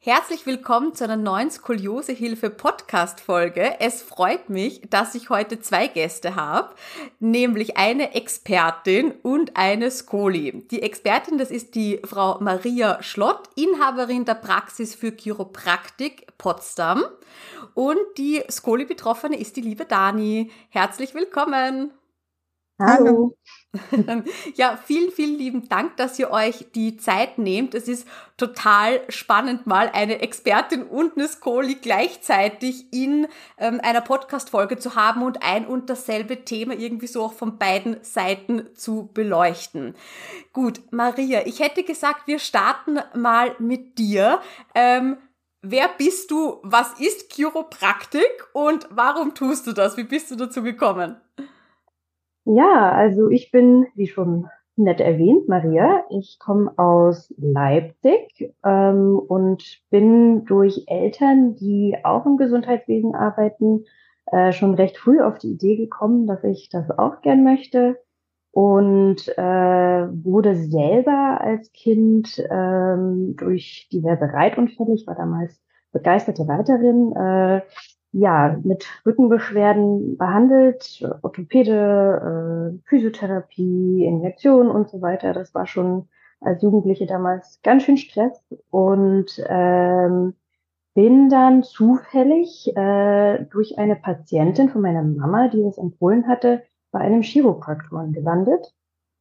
Herzlich willkommen zu einer neuen Skoliosehilfe Podcast Folge. Es freut mich, dass ich heute zwei Gäste habe, nämlich eine Expertin und eine Skoli. Die Expertin, das ist die Frau Maria Schlott, Inhaberin der Praxis für Chiropraktik Potsdam und die Skoli Betroffene ist die liebe Dani. Herzlich willkommen. Hallo. Ja, vielen, vielen lieben Dank, dass ihr euch die Zeit nehmt. Es ist total spannend, mal eine Expertin und eine Skoli gleichzeitig in ähm, einer Podcast-Folge zu haben und ein und dasselbe Thema irgendwie so auch von beiden Seiten zu beleuchten. Gut, Maria, ich hätte gesagt, wir starten mal mit dir. Ähm, wer bist du? Was ist Chiropraktik? Und warum tust du das? Wie bist du dazu gekommen? Ja, also ich bin, wie schon nett erwähnt, Maria. Ich komme aus Leipzig ähm, und bin durch Eltern, die auch im Gesundheitswesen arbeiten, äh, schon recht früh auf die Idee gekommen, dass ich das auch gern möchte und äh, wurde selber als Kind ähm, durch diverse Reitunfälle, ich war damals begeisterte Reiterin, äh, ja, mit Rückenbeschwerden behandelt, Orthopäde, äh, Physiotherapie, Injektionen und so weiter. Das war schon als Jugendliche damals ganz schön Stress und ähm, bin dann zufällig äh, durch eine Patientin von meiner Mama, die das empfohlen hatte, bei einem Chiropraktoren gelandet.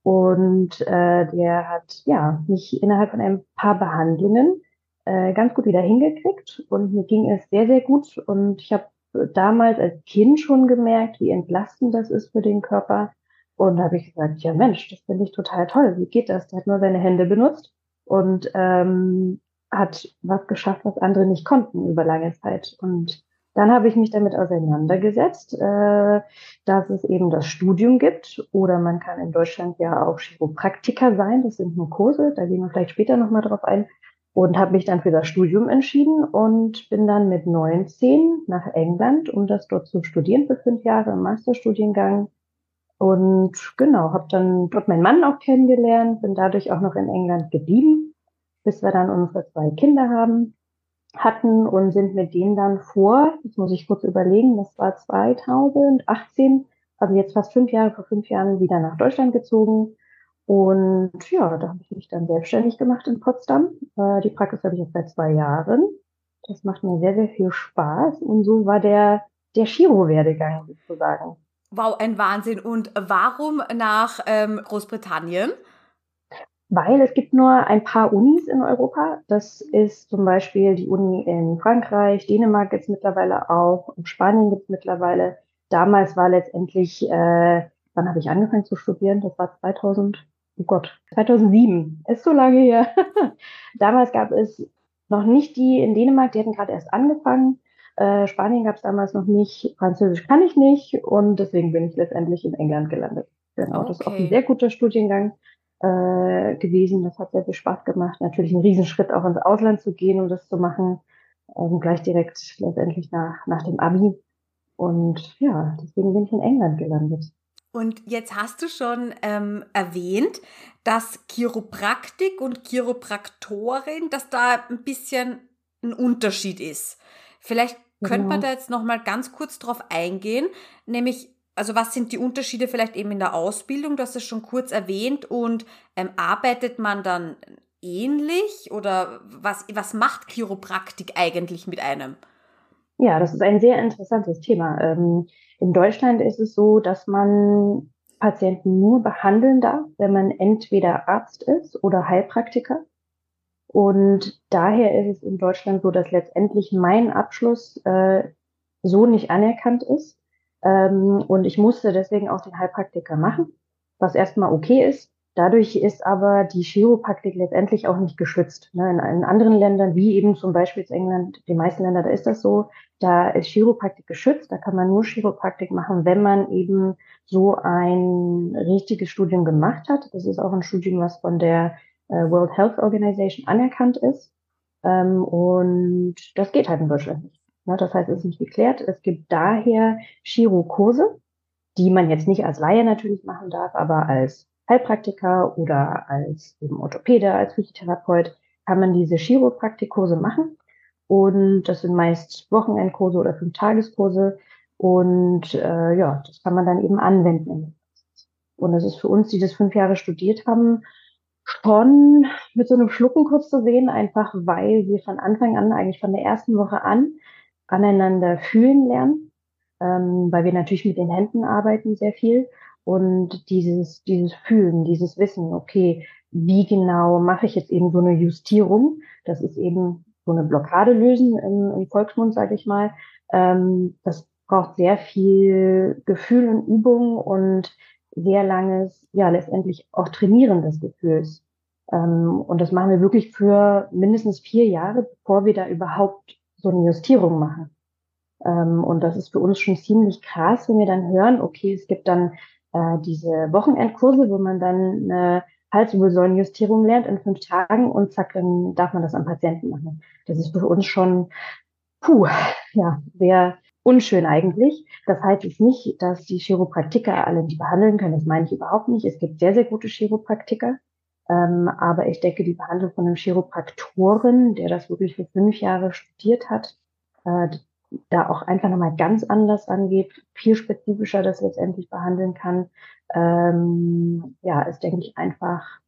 Und äh, der hat ja mich innerhalb von ein paar Behandlungen äh, ganz gut wieder hingekriegt und mir ging es sehr, sehr gut. Und ich habe damals als Kind schon gemerkt, wie entlastend das ist für den Körper. Und da habe ich gesagt, ja Mensch, das finde ich total toll. Wie geht das? Der hat nur seine Hände benutzt und ähm, hat was geschafft, was andere nicht konnten über lange Zeit. Und dann habe ich mich damit auseinandergesetzt, äh, dass es eben das Studium gibt oder man kann in Deutschland ja auch Chiropraktiker sein. Das sind nur Kurse, da gehen wir vielleicht später nochmal drauf ein und habe mich dann für das Studium entschieden und bin dann mit 19 nach England, um das dort zu studieren für fünf Jahre im Masterstudiengang. Und genau, habe dann dort meinen Mann auch kennengelernt, bin dadurch auch noch in England geblieben, bis wir dann unsere zwei Kinder haben, hatten und sind mit denen dann vor, das muss ich kurz überlegen, das war 2018, also jetzt fast fünf Jahre, vor fünf Jahren wieder nach Deutschland gezogen und ja, da habe ich mich dann selbstständig gemacht in Potsdam. Äh, die Praxis habe ich jetzt seit zwei Jahren. Das macht mir sehr, sehr viel Spaß. Und so war der, der Chiro-Werdegang sozusagen. Wow, ein Wahnsinn. Und warum nach ähm, Großbritannien? Weil es gibt nur ein paar Unis in Europa. Das ist zum Beispiel die Uni in Frankreich, Dänemark gibt es mittlerweile auch, in Spanien gibt es mittlerweile. Damals war letztendlich äh, wann habe ich angefangen zu studieren? Das war 2000, oh Gott, 2007. Ist so lange her. damals gab es noch nicht die in Dänemark, die hatten gerade erst angefangen. Äh, Spanien gab es damals noch nicht, Französisch kann ich nicht und deswegen bin ich letztendlich in England gelandet. Genau, okay. das ist auch ein sehr guter Studiengang äh, gewesen. Das hat sehr viel Spaß gemacht. Natürlich ein Riesenschritt auch ins Ausland zu gehen und das zu machen, ähm, gleich direkt letztendlich nach, nach dem Abi. Und ja, deswegen bin ich in England gelandet. Und jetzt hast du schon ähm, erwähnt, dass Chiropraktik und Chiropraktorin, dass da ein bisschen ein Unterschied ist. Vielleicht könnte genau. man da jetzt noch mal ganz kurz drauf eingehen, nämlich also was sind die Unterschiede vielleicht eben in der Ausbildung? Du hast es schon kurz erwähnt und ähm, arbeitet man dann ähnlich oder was, was macht Chiropraktik eigentlich mit einem? Ja, das ist ein sehr interessantes Thema. Ähm, in Deutschland ist es so, dass man Patienten nur behandeln darf, wenn man entweder Arzt ist oder Heilpraktiker. Und daher ist es in Deutschland so, dass letztendlich mein Abschluss äh, so nicht anerkannt ist. Ähm, und ich musste deswegen auch den Heilpraktiker machen, was erstmal okay ist. Dadurch ist aber die Chiropraktik letztendlich auch nicht geschützt. Ne? In, in, anderen Ländern, wie eben zum Beispiel in England, den meisten Ländern, da ist das so, da ist Chiropraktik geschützt, da kann man nur Chiropraktik machen, wenn man eben so ein richtiges Studium gemacht hat. Das ist auch ein Studium, was von der äh, World Health Organization anerkannt ist. Ähm, und das geht halt in Deutschland nicht. Ne? Das heißt, es ist nicht geklärt. Es gibt daher Chirokurse, die man jetzt nicht als Laie natürlich machen darf, aber als Heilpraktiker oder als eben Orthopäde, als Physiotherapeut kann man diese Chiropraktikkurse machen. Und das sind meist Wochenendkurse oder Fünf-Tageskurse. Und äh, ja, das kann man dann eben anwenden. Und das ist für uns, die das fünf Jahre studiert haben, schon mit so einem Schlucken kurz zu sehen, einfach weil wir von Anfang an, eigentlich von der ersten Woche an, aneinander fühlen lernen, ähm, weil wir natürlich mit den Händen arbeiten sehr viel und dieses, dieses Fühlen, dieses Wissen, okay, wie genau mache ich jetzt eben so eine Justierung? Das ist eben so eine Blockade lösen im, im Volksmund, sage ich mal. Ähm, das braucht sehr viel Gefühl und Übung und sehr langes, ja, letztendlich auch Trainieren des Gefühls. Ähm, und das machen wir wirklich für mindestens vier Jahre, bevor wir da überhaupt so eine Justierung machen. Ähm, und das ist für uns schon ziemlich krass, wenn wir dann hören, okay, es gibt dann äh, diese Wochenendkurse, wo man dann eine Halswirbelsäulenjustierung lernt in fünf Tagen und zack, dann darf man das am Patienten machen. Das ist für uns schon, puh, ja, sehr unschön eigentlich. Das heißt jetzt nicht, dass die Chiropraktiker alle die behandeln können. Das meine ich überhaupt nicht. Es gibt sehr, sehr gute Chiropraktiker. Ähm, aber ich denke, die Behandlung von einem Chiropraktoren, der das wirklich für fünf Jahre studiert hat, äh, da auch einfach nochmal ganz anders angeht, viel spezifischer das letztendlich behandeln kann, ähm, ja, ist, denke ich, einfach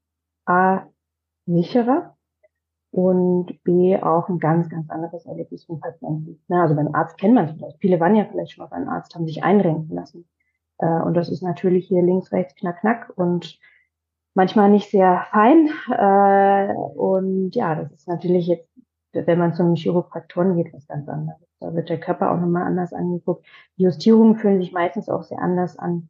A, sicherer und B, auch ein ganz, ganz anderes Erlebnis den Patienten. Na, also beim Arzt kennt man es vielleicht. Viele waren ja vielleicht schon auf einen Arzt, haben sich einrenken lassen. Äh, und das ist natürlich hier links, rechts, knack, knack und manchmal nicht sehr fein. Äh, und ja, das ist natürlich jetzt, wenn man zu einem Chiropraktoren geht, was ganz anderes. Da wird der Körper auch nochmal anders angeguckt. Die Justierungen fühlen sich meistens auch sehr anders an.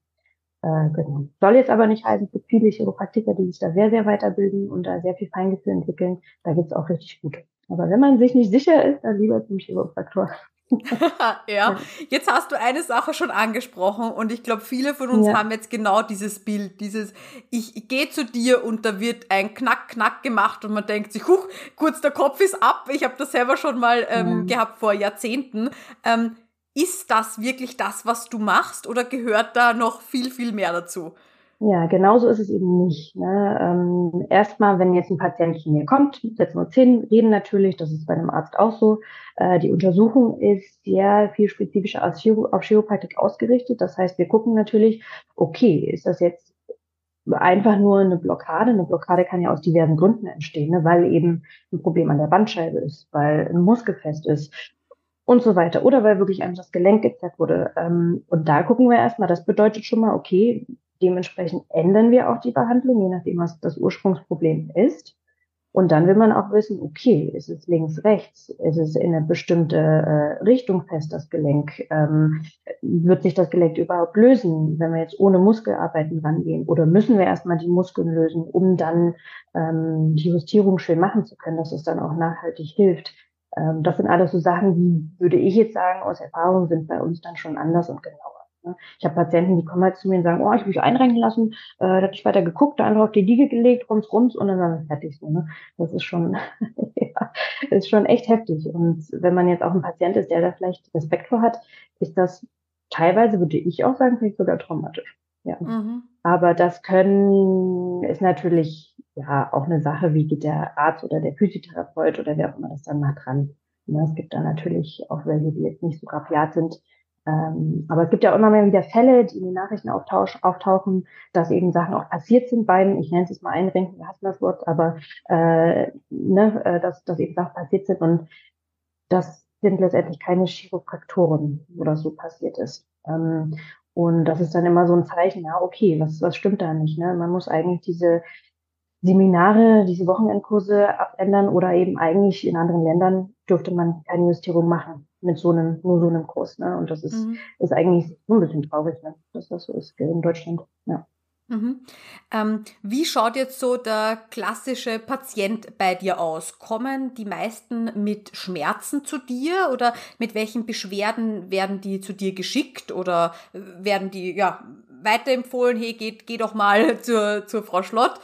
Äh, genau. Soll jetzt aber nicht heißen, für viele Chiropraktiker, die sich da sehr, sehr weiterbilden und da sehr viel Feingefühl entwickeln, da gibt's auch richtig gute. Aber wenn man sich nicht sicher ist, dann lieber zum Chiropraktor. ja, jetzt hast du eine Sache schon angesprochen und ich glaube, viele von uns ja. haben jetzt genau dieses Bild, dieses ich gehe zu dir und da wird ein Knack, Knack gemacht und man denkt sich, huch, kurz der Kopf ist ab. Ich habe das selber schon mal ähm, ja. gehabt vor Jahrzehnten. Ähm, ist das wirklich das, was du machst oder gehört da noch viel, viel mehr dazu? Ja, genauso ist es eben nicht. Ne? Ähm, erstmal, wenn jetzt ein Patient zu mir kommt, setzen wir uns hin, reden natürlich, das ist bei einem Arzt auch so. Äh, die Untersuchung ist sehr viel spezifischer als Chiro auf Chiropraktik ausgerichtet. Das heißt, wir gucken natürlich, okay, ist das jetzt einfach nur eine Blockade? Eine Blockade kann ja aus diversen Gründen entstehen, ne? weil eben ein Problem an der Bandscheibe ist, weil ein Muskelfest ist und so weiter. Oder weil wirklich einfach das Gelenk gezerrt wurde. Ähm, und da gucken wir erstmal, das bedeutet schon mal, okay, Dementsprechend ändern wir auch die Behandlung, je nachdem, was das Ursprungsproblem ist. Und dann will man auch wissen, okay, ist es links, rechts? Ist es in eine bestimmte äh, Richtung fest, das Gelenk? Ähm, wird sich das Gelenk überhaupt lösen, wenn wir jetzt ohne Muskelarbeiten rangehen? Oder müssen wir erstmal die Muskeln lösen, um dann ähm, die Justierung schön machen zu können, dass es dann auch nachhaltig hilft? Ähm, das sind alles so Sachen, die, würde ich jetzt sagen, aus Erfahrung sind bei uns dann schon anders und genauer. Ne? Ich habe Patienten, die kommen halt zu mir und sagen, oh, ich habe mich einrenken lassen, äh, da habe ich weiter geguckt, einfach auf die Liege gelegt, rums, rums und dann wir fertig. So, ne? Das ist schon, ja, ist schon echt heftig. Und wenn man jetzt auch ein Patient ist, der da vielleicht Respekt vor hat, ist das teilweise, würde ich auch sagen, vielleicht sogar traumatisch. Ja. Mhm. Aber das können, ist natürlich ja auch eine Sache, wie geht der Arzt oder der Physiotherapeut oder wer auch immer das dann macht dran. Ja, es gibt da natürlich auch welche, die jetzt nicht so rabiat sind, ähm, aber es gibt ja immer mehr wieder Fälle, die in den Nachrichten auftauchen, dass eben Sachen auch passiert sind beim, ich nenne es jetzt mal einrenken, wir hassen das Wort, aber äh, ne, äh, dass, dass eben Sachen passiert sind und das sind letztendlich keine Chiropraktoren, wo das so passiert ist. Ähm, und das ist dann immer so ein Zeichen, ja, okay, was, was stimmt da nicht? Ne? Man muss eigentlich diese Seminare, diese Wochenendkurse abändern oder eben eigentlich in anderen Ländern dürfte man keine Justierung machen mit so einem, nur so einem Kurs. Ne? Und das ist, mhm. ist eigentlich ein bisschen traurig, ne? dass das so ist in Deutschland. Ja. Mhm. Ähm, wie schaut jetzt so der klassische Patient bei dir aus? Kommen die meisten mit Schmerzen zu dir oder mit welchen Beschwerden werden die zu dir geschickt oder werden die ja weiterempfohlen, hey, geht, geh doch mal zur, zur Frau Schlott?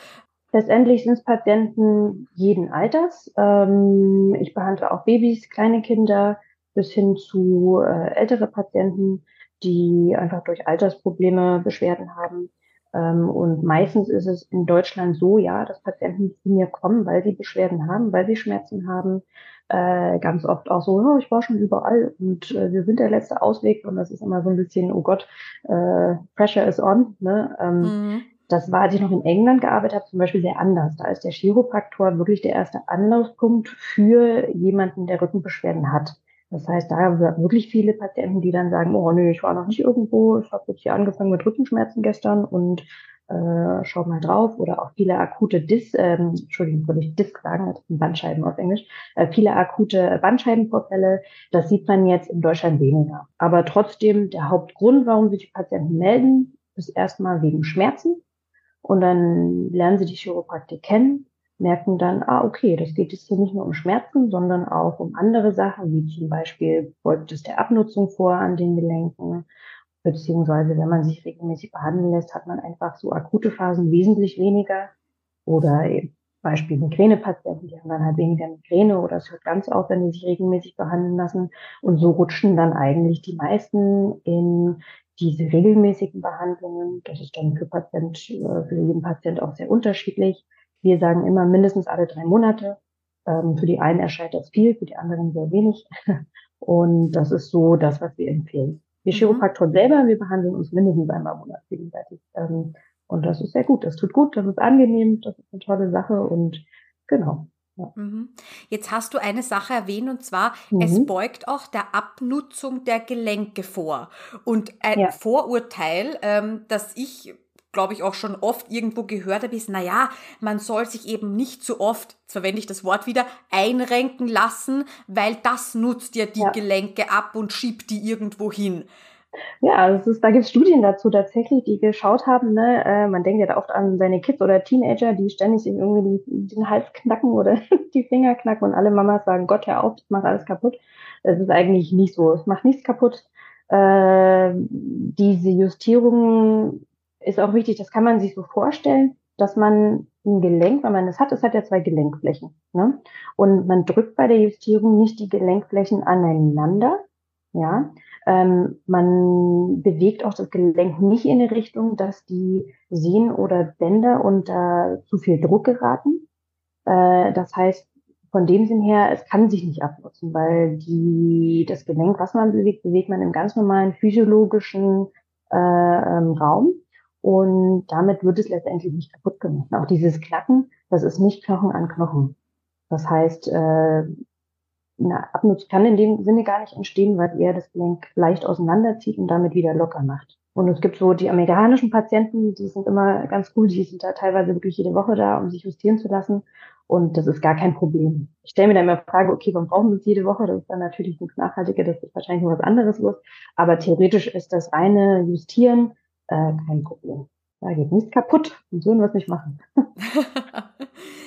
Letztendlich sind es Patienten jeden Alters. Ähm, ich behandle auch Babys, kleine Kinder, bis hin zu äh, ältere Patienten, die einfach durch Altersprobleme Beschwerden haben. Ähm, und meistens ist es in Deutschland so, ja, dass Patienten zu mir kommen, weil sie Beschwerden haben, weil sie Schmerzen haben. Äh, ganz oft auch so, oh, ich war schon überall und äh, wir sind der letzte Ausweg und das ist immer so ein bisschen, oh Gott, äh, Pressure is on. Ne? Ähm, mhm. Das war, als ich noch in England gearbeitet habe, zum Beispiel sehr anders. Da ist der Chiropraktor wirklich der erste Anlaufpunkt für jemanden, der Rückenbeschwerden hat. Das heißt, da haben wir wirklich viele Patienten, die dann sagen, oh nee, ich war noch nicht irgendwo, ich habe jetzt hier angefangen mit Rückenschmerzen gestern und äh, schau mal drauf. Oder auch viele akute Dis, ähm, Entschuldigung, würde ich Disc sagen, das sind Bandscheiben auf Englisch, äh, viele akute Bandscheibenvorfälle, das sieht man jetzt in Deutschland weniger. Aber trotzdem, der Hauptgrund, warum sich die Patienten melden, ist erstmal wegen Schmerzen. Und dann lernen sie die Chiropraktik kennen merken dann, ah, okay, das geht jetzt hier nicht nur um Schmerzen, sondern auch um andere Sachen, wie zum Beispiel beugt es der Abnutzung vor an den Gelenken, beziehungsweise wenn man sich regelmäßig behandeln lässt, hat man einfach so akute Phasen wesentlich weniger oder eben Beispiel Migränepatienten, die haben dann halt weniger Migräne oder es hört ganz auf, wenn sie sich regelmäßig behandeln lassen. Und so rutschen dann eigentlich die meisten in diese regelmäßigen Behandlungen. Das ist dann für Patient, äh, für jeden Patient auch sehr unterschiedlich. Wir sagen immer mindestens alle drei Monate. Ähm, für die einen erscheint das viel, für die anderen sehr wenig. Und das ist so das, was wir empfehlen. Wir mhm. Chiropraktoren selber, wir behandeln uns mindestens einmal im Monat gegenseitig. Ähm, und das ist sehr gut. Das tut gut, das ist angenehm, das ist eine tolle Sache und genau. Ja. Mhm. Jetzt hast du eine Sache erwähnt und zwar, mhm. es beugt auch der Abnutzung der Gelenke vor. Und ein ja. Vorurteil, ähm, das ich glaube ich, auch schon oft irgendwo gehört habe, ist, naja, man soll sich eben nicht so oft, jetzt verwende ich das Wort wieder, einrenken lassen, weil das nutzt ja die ja. Gelenke ab und schiebt die irgendwo hin. Ja, das ist, da gibt es Studien dazu tatsächlich, die geschaut haben. Ne? Äh, man denkt ja da oft an seine Kids oder Teenager, die ständig sich irgendwie den, den Hals knacken oder die Finger knacken und alle Mamas sagen, Gott, hör auf, das macht alles kaputt. Es ist eigentlich nicht so. Es macht nichts kaputt. Äh, diese Justierungen ist auch wichtig, das kann man sich so vorstellen, dass man ein Gelenk, wenn man das hat, es hat ja zwei Gelenkflächen. Ne? Und man drückt bei der Justierung nicht die Gelenkflächen aneinander. Ja, ähm, man bewegt auch das Gelenk nicht in eine Richtung, dass die Sehnen oder Bänder unter zu viel Druck geraten. Äh, das heißt, von dem Sinn her, es kann sich nicht abnutzen, weil die, das Gelenk, was man bewegt, bewegt man im ganz normalen physiologischen äh, ähm, Raum. Und damit wird es letztendlich nicht kaputt gemacht. Auch dieses Knacken, das ist nicht Knochen an Knochen. Das heißt, äh, eine Abnutzung kann in dem Sinne gar nicht entstehen, weil er das Gelenk leicht auseinanderzieht und damit wieder locker macht. Und es gibt so die amerikanischen Patienten, die sind immer ganz cool, die sind da teilweise wirklich jede Woche da, um sich justieren zu lassen. Und das ist gar kein Problem. Ich stelle mir dann immer die Frage, okay, warum brauchen wir es jede Woche? Das ist dann natürlich nichts Nachhaltiger, das ist wahrscheinlich noch was anderes los. Aber theoretisch ist das reine Justieren äh, kein Problem. Da geht nichts kaputt und so was nicht machen.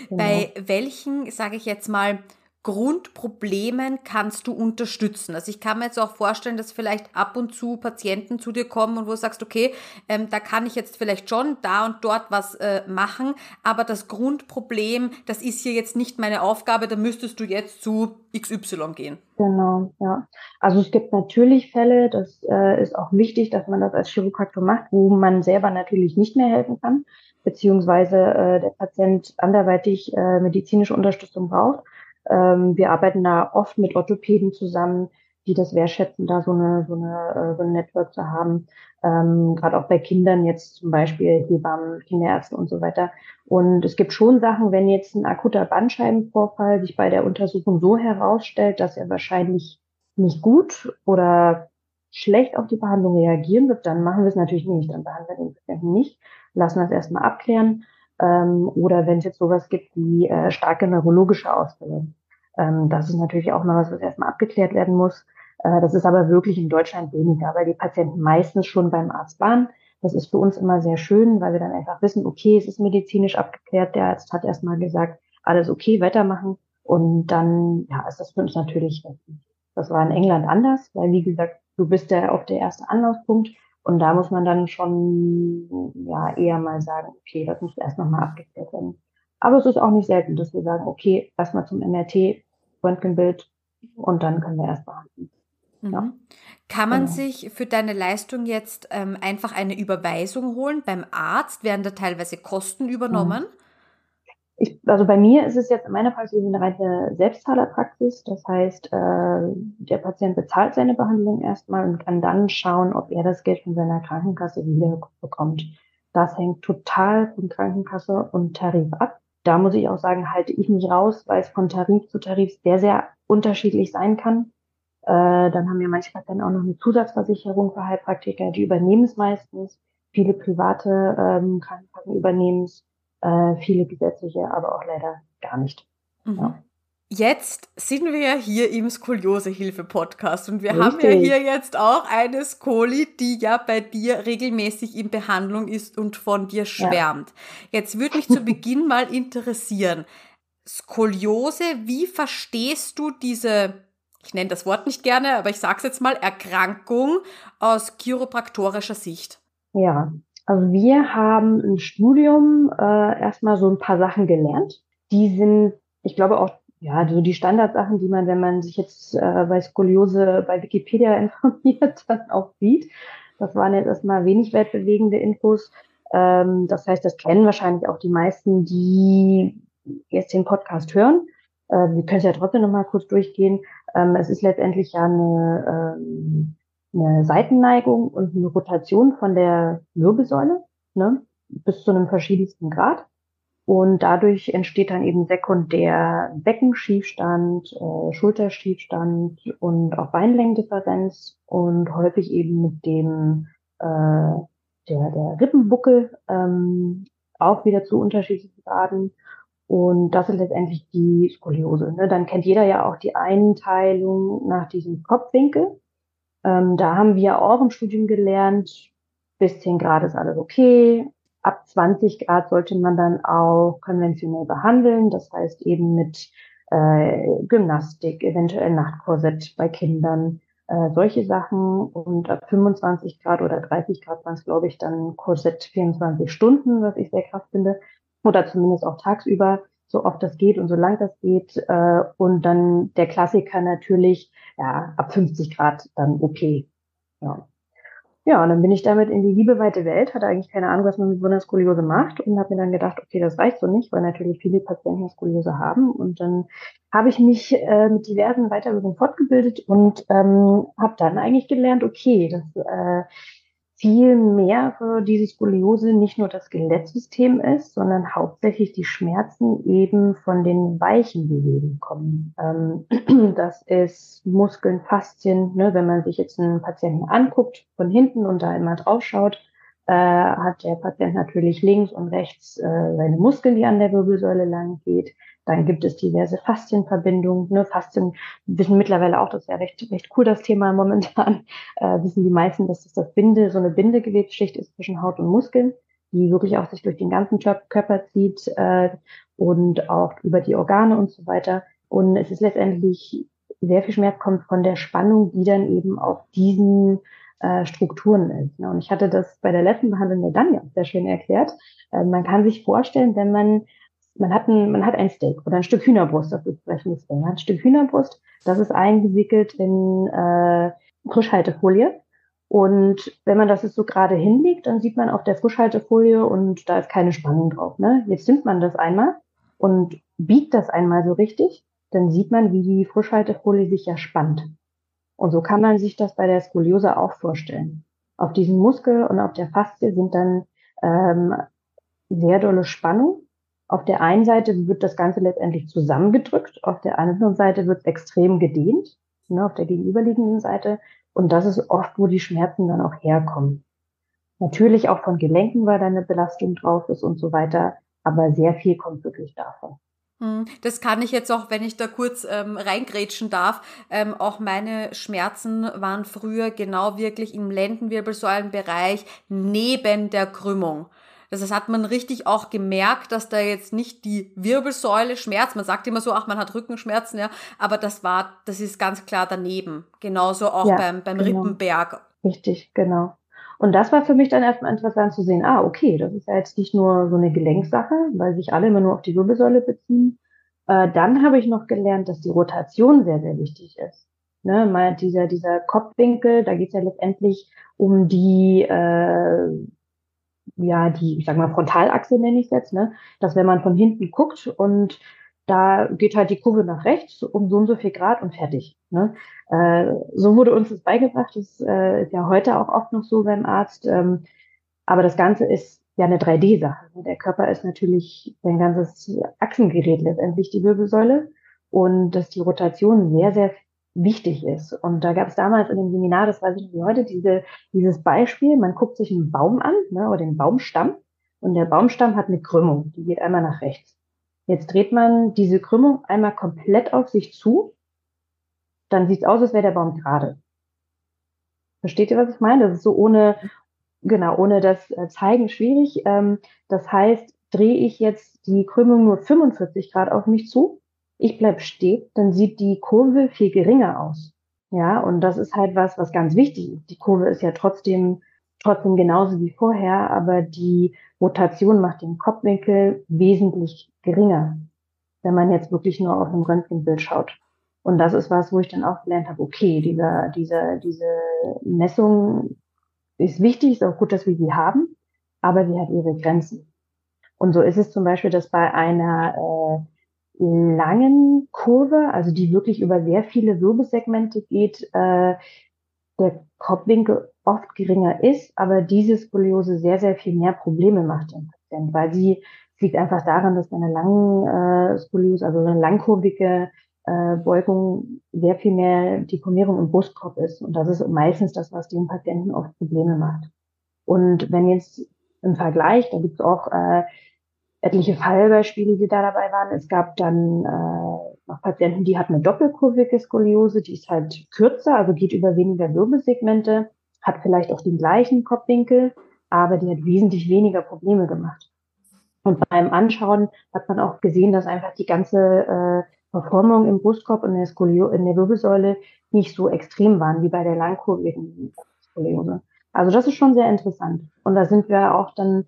genau. Bei welchen, sage ich jetzt mal, Grundproblemen kannst du unterstützen? Also ich kann mir jetzt auch vorstellen, dass vielleicht ab und zu Patienten zu dir kommen und wo du sagst, okay, ähm, da kann ich jetzt vielleicht schon da und dort was äh, machen, aber das Grundproblem, das ist hier jetzt nicht meine Aufgabe, da müsstest du jetzt zu XY gehen. Genau, ja. Also es gibt natürlich Fälle, das äh, ist auch wichtig, dass man das als Chiropraktor macht, wo man selber natürlich nicht mehr helfen kann, beziehungsweise äh, der Patient anderweitig äh, medizinische Unterstützung braucht. Ähm, wir arbeiten da oft mit Orthopäden zusammen, die das wertschätzen, da so eine, so eine, äh, so ein Network zu haben. Ähm, Gerade auch bei Kindern jetzt zum Beispiel Hebammen, Kinderärzte und so weiter. Und es gibt schon Sachen, wenn jetzt ein akuter Bandscheibenvorfall sich bei der Untersuchung so herausstellt, dass er wahrscheinlich nicht gut oder schlecht auf die Behandlung reagieren wird, dann machen wir es natürlich nicht. Dann behandeln wir den Patienten nicht, lassen das erstmal abklären. Ähm, oder wenn es jetzt sowas gibt wie äh, starke neurologische Ausfälle. Ähm, das ist natürlich auch noch was, was erstmal abgeklärt werden muss. Äh, das ist aber wirklich in Deutschland weniger, weil die Patienten meistens schon beim Arzt waren. Das ist für uns immer sehr schön, weil wir dann einfach wissen, okay, es ist medizinisch abgeklärt. Der Arzt hat erstmal gesagt, alles okay, weitermachen. Und dann, ja, ist das für uns natürlich, das war in England anders, weil wie gesagt, du bist ja auch der erste Anlaufpunkt. Und da muss man dann schon, ja, eher mal sagen, okay, das muss erst nochmal abgeklärt werden. Aber es ist auch nicht selten, dass wir sagen, okay, erstmal zum MRT, Röntgenbild und dann können wir erst behandeln. Mhm. Ja. Kann man genau. sich für deine Leistung jetzt ähm, einfach eine Überweisung holen beim Arzt? Werden da teilweise Kosten übernommen? Mhm. Ich, also bei mir ist es jetzt in meiner Praxis eine reine Selbstzahlerpraxis. Das heißt, äh, der Patient bezahlt seine Behandlung erstmal und kann dann schauen, ob er das Geld von seiner Krankenkasse wieder bekommt. Das hängt total von Krankenkasse und Tarif ab da muss ich auch sagen, halte ich mich raus, weil es von Tarif zu Tarif sehr, sehr unterschiedlich sein kann. Äh, dann haben wir manchmal dann auch noch eine Zusatzversicherung für Heilpraktiker, die übernehmen es meistens. Viele private ähm, Krankenkassen übernehmen es, äh, viele gesetzliche, aber auch leider gar nicht. Mhm. Ja. Jetzt sind wir ja hier im Skoliosehilfe-Podcast und wir Richtig. haben ja hier jetzt auch eine Skoli, die ja bei dir regelmäßig in Behandlung ist und von dir schwärmt. Ja. Jetzt würde mich zu Beginn mal interessieren, Skoliose, wie verstehst du diese, ich nenne das Wort nicht gerne, aber ich sage es jetzt mal, Erkrankung aus chiropraktorischer Sicht? Ja, also wir haben im Studium äh, erstmal so ein paar Sachen gelernt. Die sind, ich glaube, auch ja, so die Standardsachen, die man, wenn man sich jetzt äh, bei Skoliose bei Wikipedia informiert, dann auch sieht. Das waren jetzt erstmal wenig weltbewegende Infos. Ähm, das heißt, das kennen wahrscheinlich auch die meisten, die jetzt den Podcast hören. Äh, wir können es ja trotzdem nochmal kurz durchgehen. Ähm, es ist letztendlich ja eine, ähm, eine Seitenneigung und eine Rotation von der Wirbelsäule ne, bis zu einem verschiedensten Grad. Und dadurch entsteht dann eben sekundär Beckenschiefstand, äh, Schulterschiefstand und auch Beinlängendifferenz und häufig eben mit dem äh, der, der Rippenbuckel ähm, auch wieder zu unterschiedlichen Graden. Und das ist letztendlich die Skoliose. Ne? Dann kennt jeder ja auch die Einteilung nach diesem Kopfwinkel. Ähm, da haben wir auch im Studium gelernt, bis 10 Grad ist alles okay, ab 20 Grad sollte man dann auch konventionell behandeln, das heißt eben mit äh, Gymnastik, eventuell Nachtkorsett bei Kindern, äh, solche Sachen. Und ab 25 Grad oder 30 Grad waren es, glaube ich, dann Korsett 24 Stunden, was ich sehr krass finde. Oder zumindest auch tagsüber, so oft das geht und so lang das geht. Äh, und dann der Klassiker natürlich, ja, ab 50 Grad dann okay. Ja. Ja, und dann bin ich damit in die liebeweite Welt, hatte eigentlich keine Ahnung, was man mit so einer Skoliose macht und habe mir dann gedacht, okay, das reicht so nicht, weil natürlich viele Patienten Skoliose haben. Und dann habe ich mich äh, mit diversen Weiterbildungen fortgebildet und ähm, habe dann eigentlich gelernt, okay, das äh, viel mehr für diese Skoliose nicht nur das Skelettsystem ist, sondern hauptsächlich die Schmerzen eben von den weichen Geweben kommen. Ähm, das ist Muskeln, Faszien. Ne? Wenn man sich jetzt einen Patienten anguckt von hinten und da immer drauf schaut, äh, hat der Patient natürlich links und rechts äh, seine Muskeln, die an der Wirbelsäule lang geht. Dann gibt es diverse Faszienverbindungen. Ne? Faszien wissen mittlerweile auch, das ist ja recht, recht cool, das Thema momentan, äh, wissen die meisten, dass das, das Binde, so eine Bindegewebsschicht ist zwischen Haut und Muskeln, die wirklich auch sich durch den ganzen Körper zieht äh, und auch über die Organe und so weiter. Und es ist letztendlich sehr viel Schmerz kommt von der Spannung, die dann eben auf diesen äh, Strukturen ist. Ne? Und ich hatte das bei der letzten Behandlung der Danja sehr schön erklärt. Äh, man kann sich vorstellen, wenn man man hat ein, man hat ein Steak oder ein Stück Hühnerbrust, das ist vielleicht ein Steak. Ein Stück Hühnerbrust, das ist eingewickelt in äh, Frischhaltefolie. Und wenn man das jetzt so gerade hinlegt, dann sieht man auf der Frischhaltefolie und da ist keine Spannung drauf. Ne? Jetzt nimmt man das einmal und biegt das einmal so richtig, dann sieht man, wie die Frischhaltefolie sich ja spannt. Und so kann man sich das bei der Skoliose auch vorstellen. Auf diesem Muskel und auf der Faszie sind dann ähm, sehr dolle Spannung. Auf der einen Seite wird das Ganze letztendlich zusammengedrückt, auf der anderen Seite wird es extrem gedehnt, ne, auf der gegenüberliegenden Seite. Und das ist oft, wo die Schmerzen dann auch herkommen. Natürlich auch von Gelenken, weil da eine Belastung drauf ist und so weiter, aber sehr viel kommt wirklich davon. Hm, das kann ich jetzt auch, wenn ich da kurz ähm, reingrätschen darf. Ähm, auch meine Schmerzen waren früher genau wirklich im Lendenwirbelsäulenbereich neben der Krümmung. Das heißt, hat man richtig auch gemerkt, dass da jetzt nicht die Wirbelsäule schmerzt. Man sagt immer so, ach, man hat Rückenschmerzen, ja. Aber das war, das ist ganz klar daneben. Genauso auch ja, beim, beim genau. Rippenberg. Richtig, genau. Und das war für mich dann erstmal interessant zu sehen, ah, okay, das ist ja jetzt nicht nur so eine Gelenksache, weil sich alle immer nur auf die Wirbelsäule beziehen. Äh, dann habe ich noch gelernt, dass die Rotation sehr, sehr wichtig ist. Ne, mal dieser, dieser Kopfwinkel, da geht es ja letztendlich um die, äh, ja, die, ich sag mal, Frontalachse nenne ich es jetzt, ne? Dass wenn man von hinten guckt und da geht halt die Kurve nach rechts um so und so viel Grad und fertig. Ne? Äh, so wurde uns das beigebracht. Das äh, ist ja heute auch oft noch so beim Arzt. Ähm, aber das Ganze ist ja eine 3D-Sache. Der Körper ist natürlich ein ganzes Achsengerät letztendlich, die Wirbelsäule. Und dass die Rotation sehr, sehr wichtig ist. Und da gab es damals in dem Seminar, das weiß ich nicht wie heute, diese, dieses Beispiel, man guckt sich einen Baum an, ne, oder den Baumstamm, und der Baumstamm hat eine Krümmung, die geht einmal nach rechts. Jetzt dreht man diese Krümmung einmal komplett auf sich zu, dann sieht es aus, als wäre der Baum gerade. Versteht ihr, was ich meine? Das ist so ohne, genau, ohne das äh, Zeigen schwierig. Ähm, das heißt, drehe ich jetzt die Krümmung nur 45 Grad auf mich zu, ich bleib stehen, dann sieht die Kurve viel geringer aus. Ja, und das ist halt was, was ganz wichtig ist. Die Kurve ist ja trotzdem, trotzdem genauso wie vorher, aber die Rotation macht den Kopfwinkel wesentlich geringer, wenn man jetzt wirklich nur auf einem Röntgenbild schaut. Und das ist was, wo ich dann auch gelernt habe, okay, dieser, dieser, diese Messung ist wichtig, ist auch gut, dass wir sie haben, aber sie hat ihre Grenzen. Und so ist es zum Beispiel, dass bei einer äh, langen Kurve, also die wirklich über sehr viele Wirbelsegmente geht, äh, der Kopfwinkel oft geringer ist, aber diese Skoliose sehr, sehr viel mehr Probleme macht im Patienten, weil sie liegt einfach daran, dass eine langen äh, Skoliose, also eine langkurvige äh, Beugung sehr viel mehr Deformierung im Brustkorb ist. Und das ist meistens das, was den Patienten oft Probleme macht. Und wenn jetzt im Vergleich, da gibt es auch äh, etliche Fallbeispiele, die da dabei waren. Es gab dann äh, noch Patienten, die hatten eine doppelkurvige Skoliose, die ist halt kürzer, also geht über weniger Wirbelsegmente, hat vielleicht auch den gleichen Kopfwinkel, aber die hat wesentlich weniger Probleme gemacht. Und beim Anschauen hat man auch gesehen, dass einfach die ganze äh, Verformung im Brustkorb und in der, Skolio in der Wirbelsäule nicht so extrem waren wie bei der langkurvigen Skoliose. Also das ist schon sehr interessant. Und da sind wir auch dann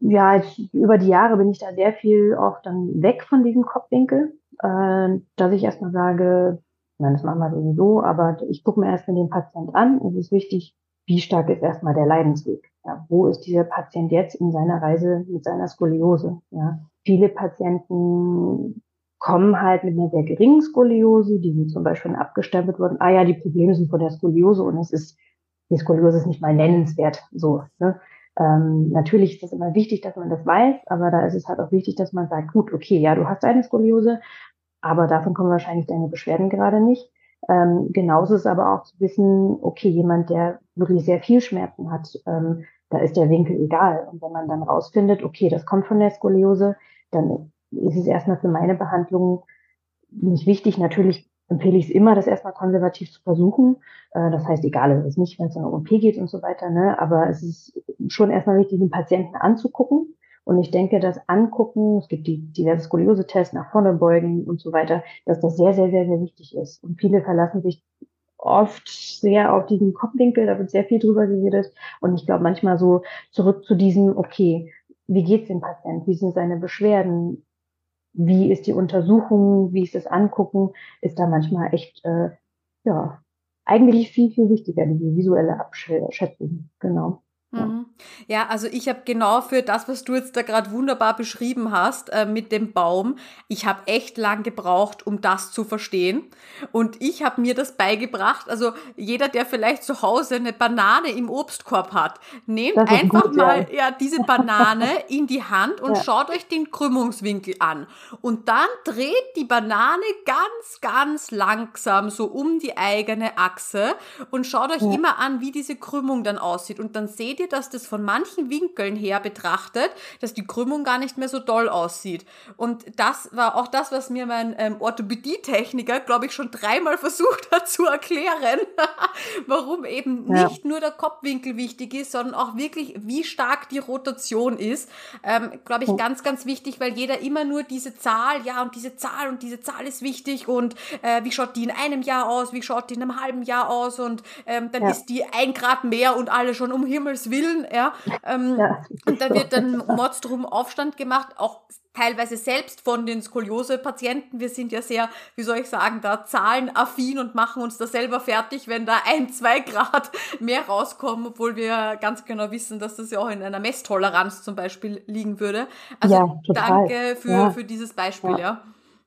ja, jetzt, über die Jahre bin ich da sehr viel auch dann weg von diesem Kopfwinkel, äh, dass ich erstmal sage, nein, das machen wir sowieso, aber ich gucke mir erstmal den Patient an. Es ist wichtig, wie stark ist erstmal der Leidensweg. Ja, wo ist dieser Patient jetzt in seiner Reise mit seiner Skoliose? Ja, viele Patienten kommen halt mit einer sehr geringen Skoliose, die sind zum Beispiel abgestempelt worden. Ah ja, die Probleme sind von der Skoliose und es ist die Skoliose ist nicht mal nennenswert. So, ne? Ähm, natürlich ist es immer wichtig, dass man das weiß, aber da ist es halt auch wichtig, dass man sagt, gut, okay, ja, du hast eine Skoliose, aber davon kommen wahrscheinlich deine Beschwerden gerade nicht. Ähm, genauso ist aber auch zu wissen, okay, jemand, der wirklich sehr viel Schmerzen hat, ähm, da ist der Winkel egal. Und wenn man dann rausfindet, okay, das kommt von der Skoliose, dann ist es erstmal für meine Behandlung nicht wichtig. Natürlich empfehle ich es immer, das erstmal konservativ zu versuchen. Äh, das heißt, egal, es ist nicht, wenn es um OP geht und so weiter, ne? aber es ist schon erstmal wichtig, den Patienten anzugucken. Und ich denke, das Angucken, es gibt die diverse Skoliose-Tests, nach vorne beugen und so weiter, dass das sehr, sehr, sehr, sehr wichtig ist. Und viele verlassen sich oft sehr auf diesen Kopfwinkel, da wird sehr viel drüber geredet. Und ich glaube manchmal so zurück zu diesem, okay, wie geht's dem Patienten? Wie sind seine Beschwerden? Wie ist die Untersuchung, wie ist das Angucken, ist da manchmal echt, äh, ja, eigentlich viel, viel wichtiger, die visuelle Abschätzung. Genau. Mhm. Ja, also ich habe genau für das, was du jetzt da gerade wunderbar beschrieben hast äh, mit dem Baum, ich habe echt lang gebraucht, um das zu verstehen. Und ich habe mir das beigebracht. Also jeder, der vielleicht zu Hause eine Banane im Obstkorb hat, nehmt einfach gut, mal ja. ja. diese Banane in die Hand und ja. schaut euch den Krümmungswinkel an. Und dann dreht die Banane ganz, ganz langsam so um die eigene Achse und schaut euch ja. immer an, wie diese Krümmung dann aussieht. Und dann seht ihr, dass das von manchen Winkeln her betrachtet, dass die Krümmung gar nicht mehr so doll aussieht. Und das war auch das, was mir mein ähm, Orthopädietechniker, glaube ich, schon dreimal versucht hat zu erklären, warum eben ja. nicht nur der Kopfwinkel wichtig ist, sondern auch wirklich, wie stark die Rotation ist. Ähm, glaube ich, ganz, ganz wichtig, weil jeder immer nur diese Zahl, ja, und diese Zahl und diese Zahl ist wichtig und äh, wie schaut die in einem Jahr aus, wie schaut die in einem halben Jahr aus und ähm, dann ja. ist die ein Grad mehr und alle schon um Himmels Willen, ja. Ähm, ja und da wird dann Mords drum Aufstand gemacht, auch teilweise selbst von den Skoliose-Patienten. Wir sind ja sehr, wie soll ich sagen, da zahlenaffin und machen uns da selber fertig, wenn da ein, zwei Grad mehr rauskommen, obwohl wir ganz genau wissen, dass das ja auch in einer Messtoleranz zum Beispiel liegen würde. Also ja, danke für, ja. für dieses Beispiel, ja. ja.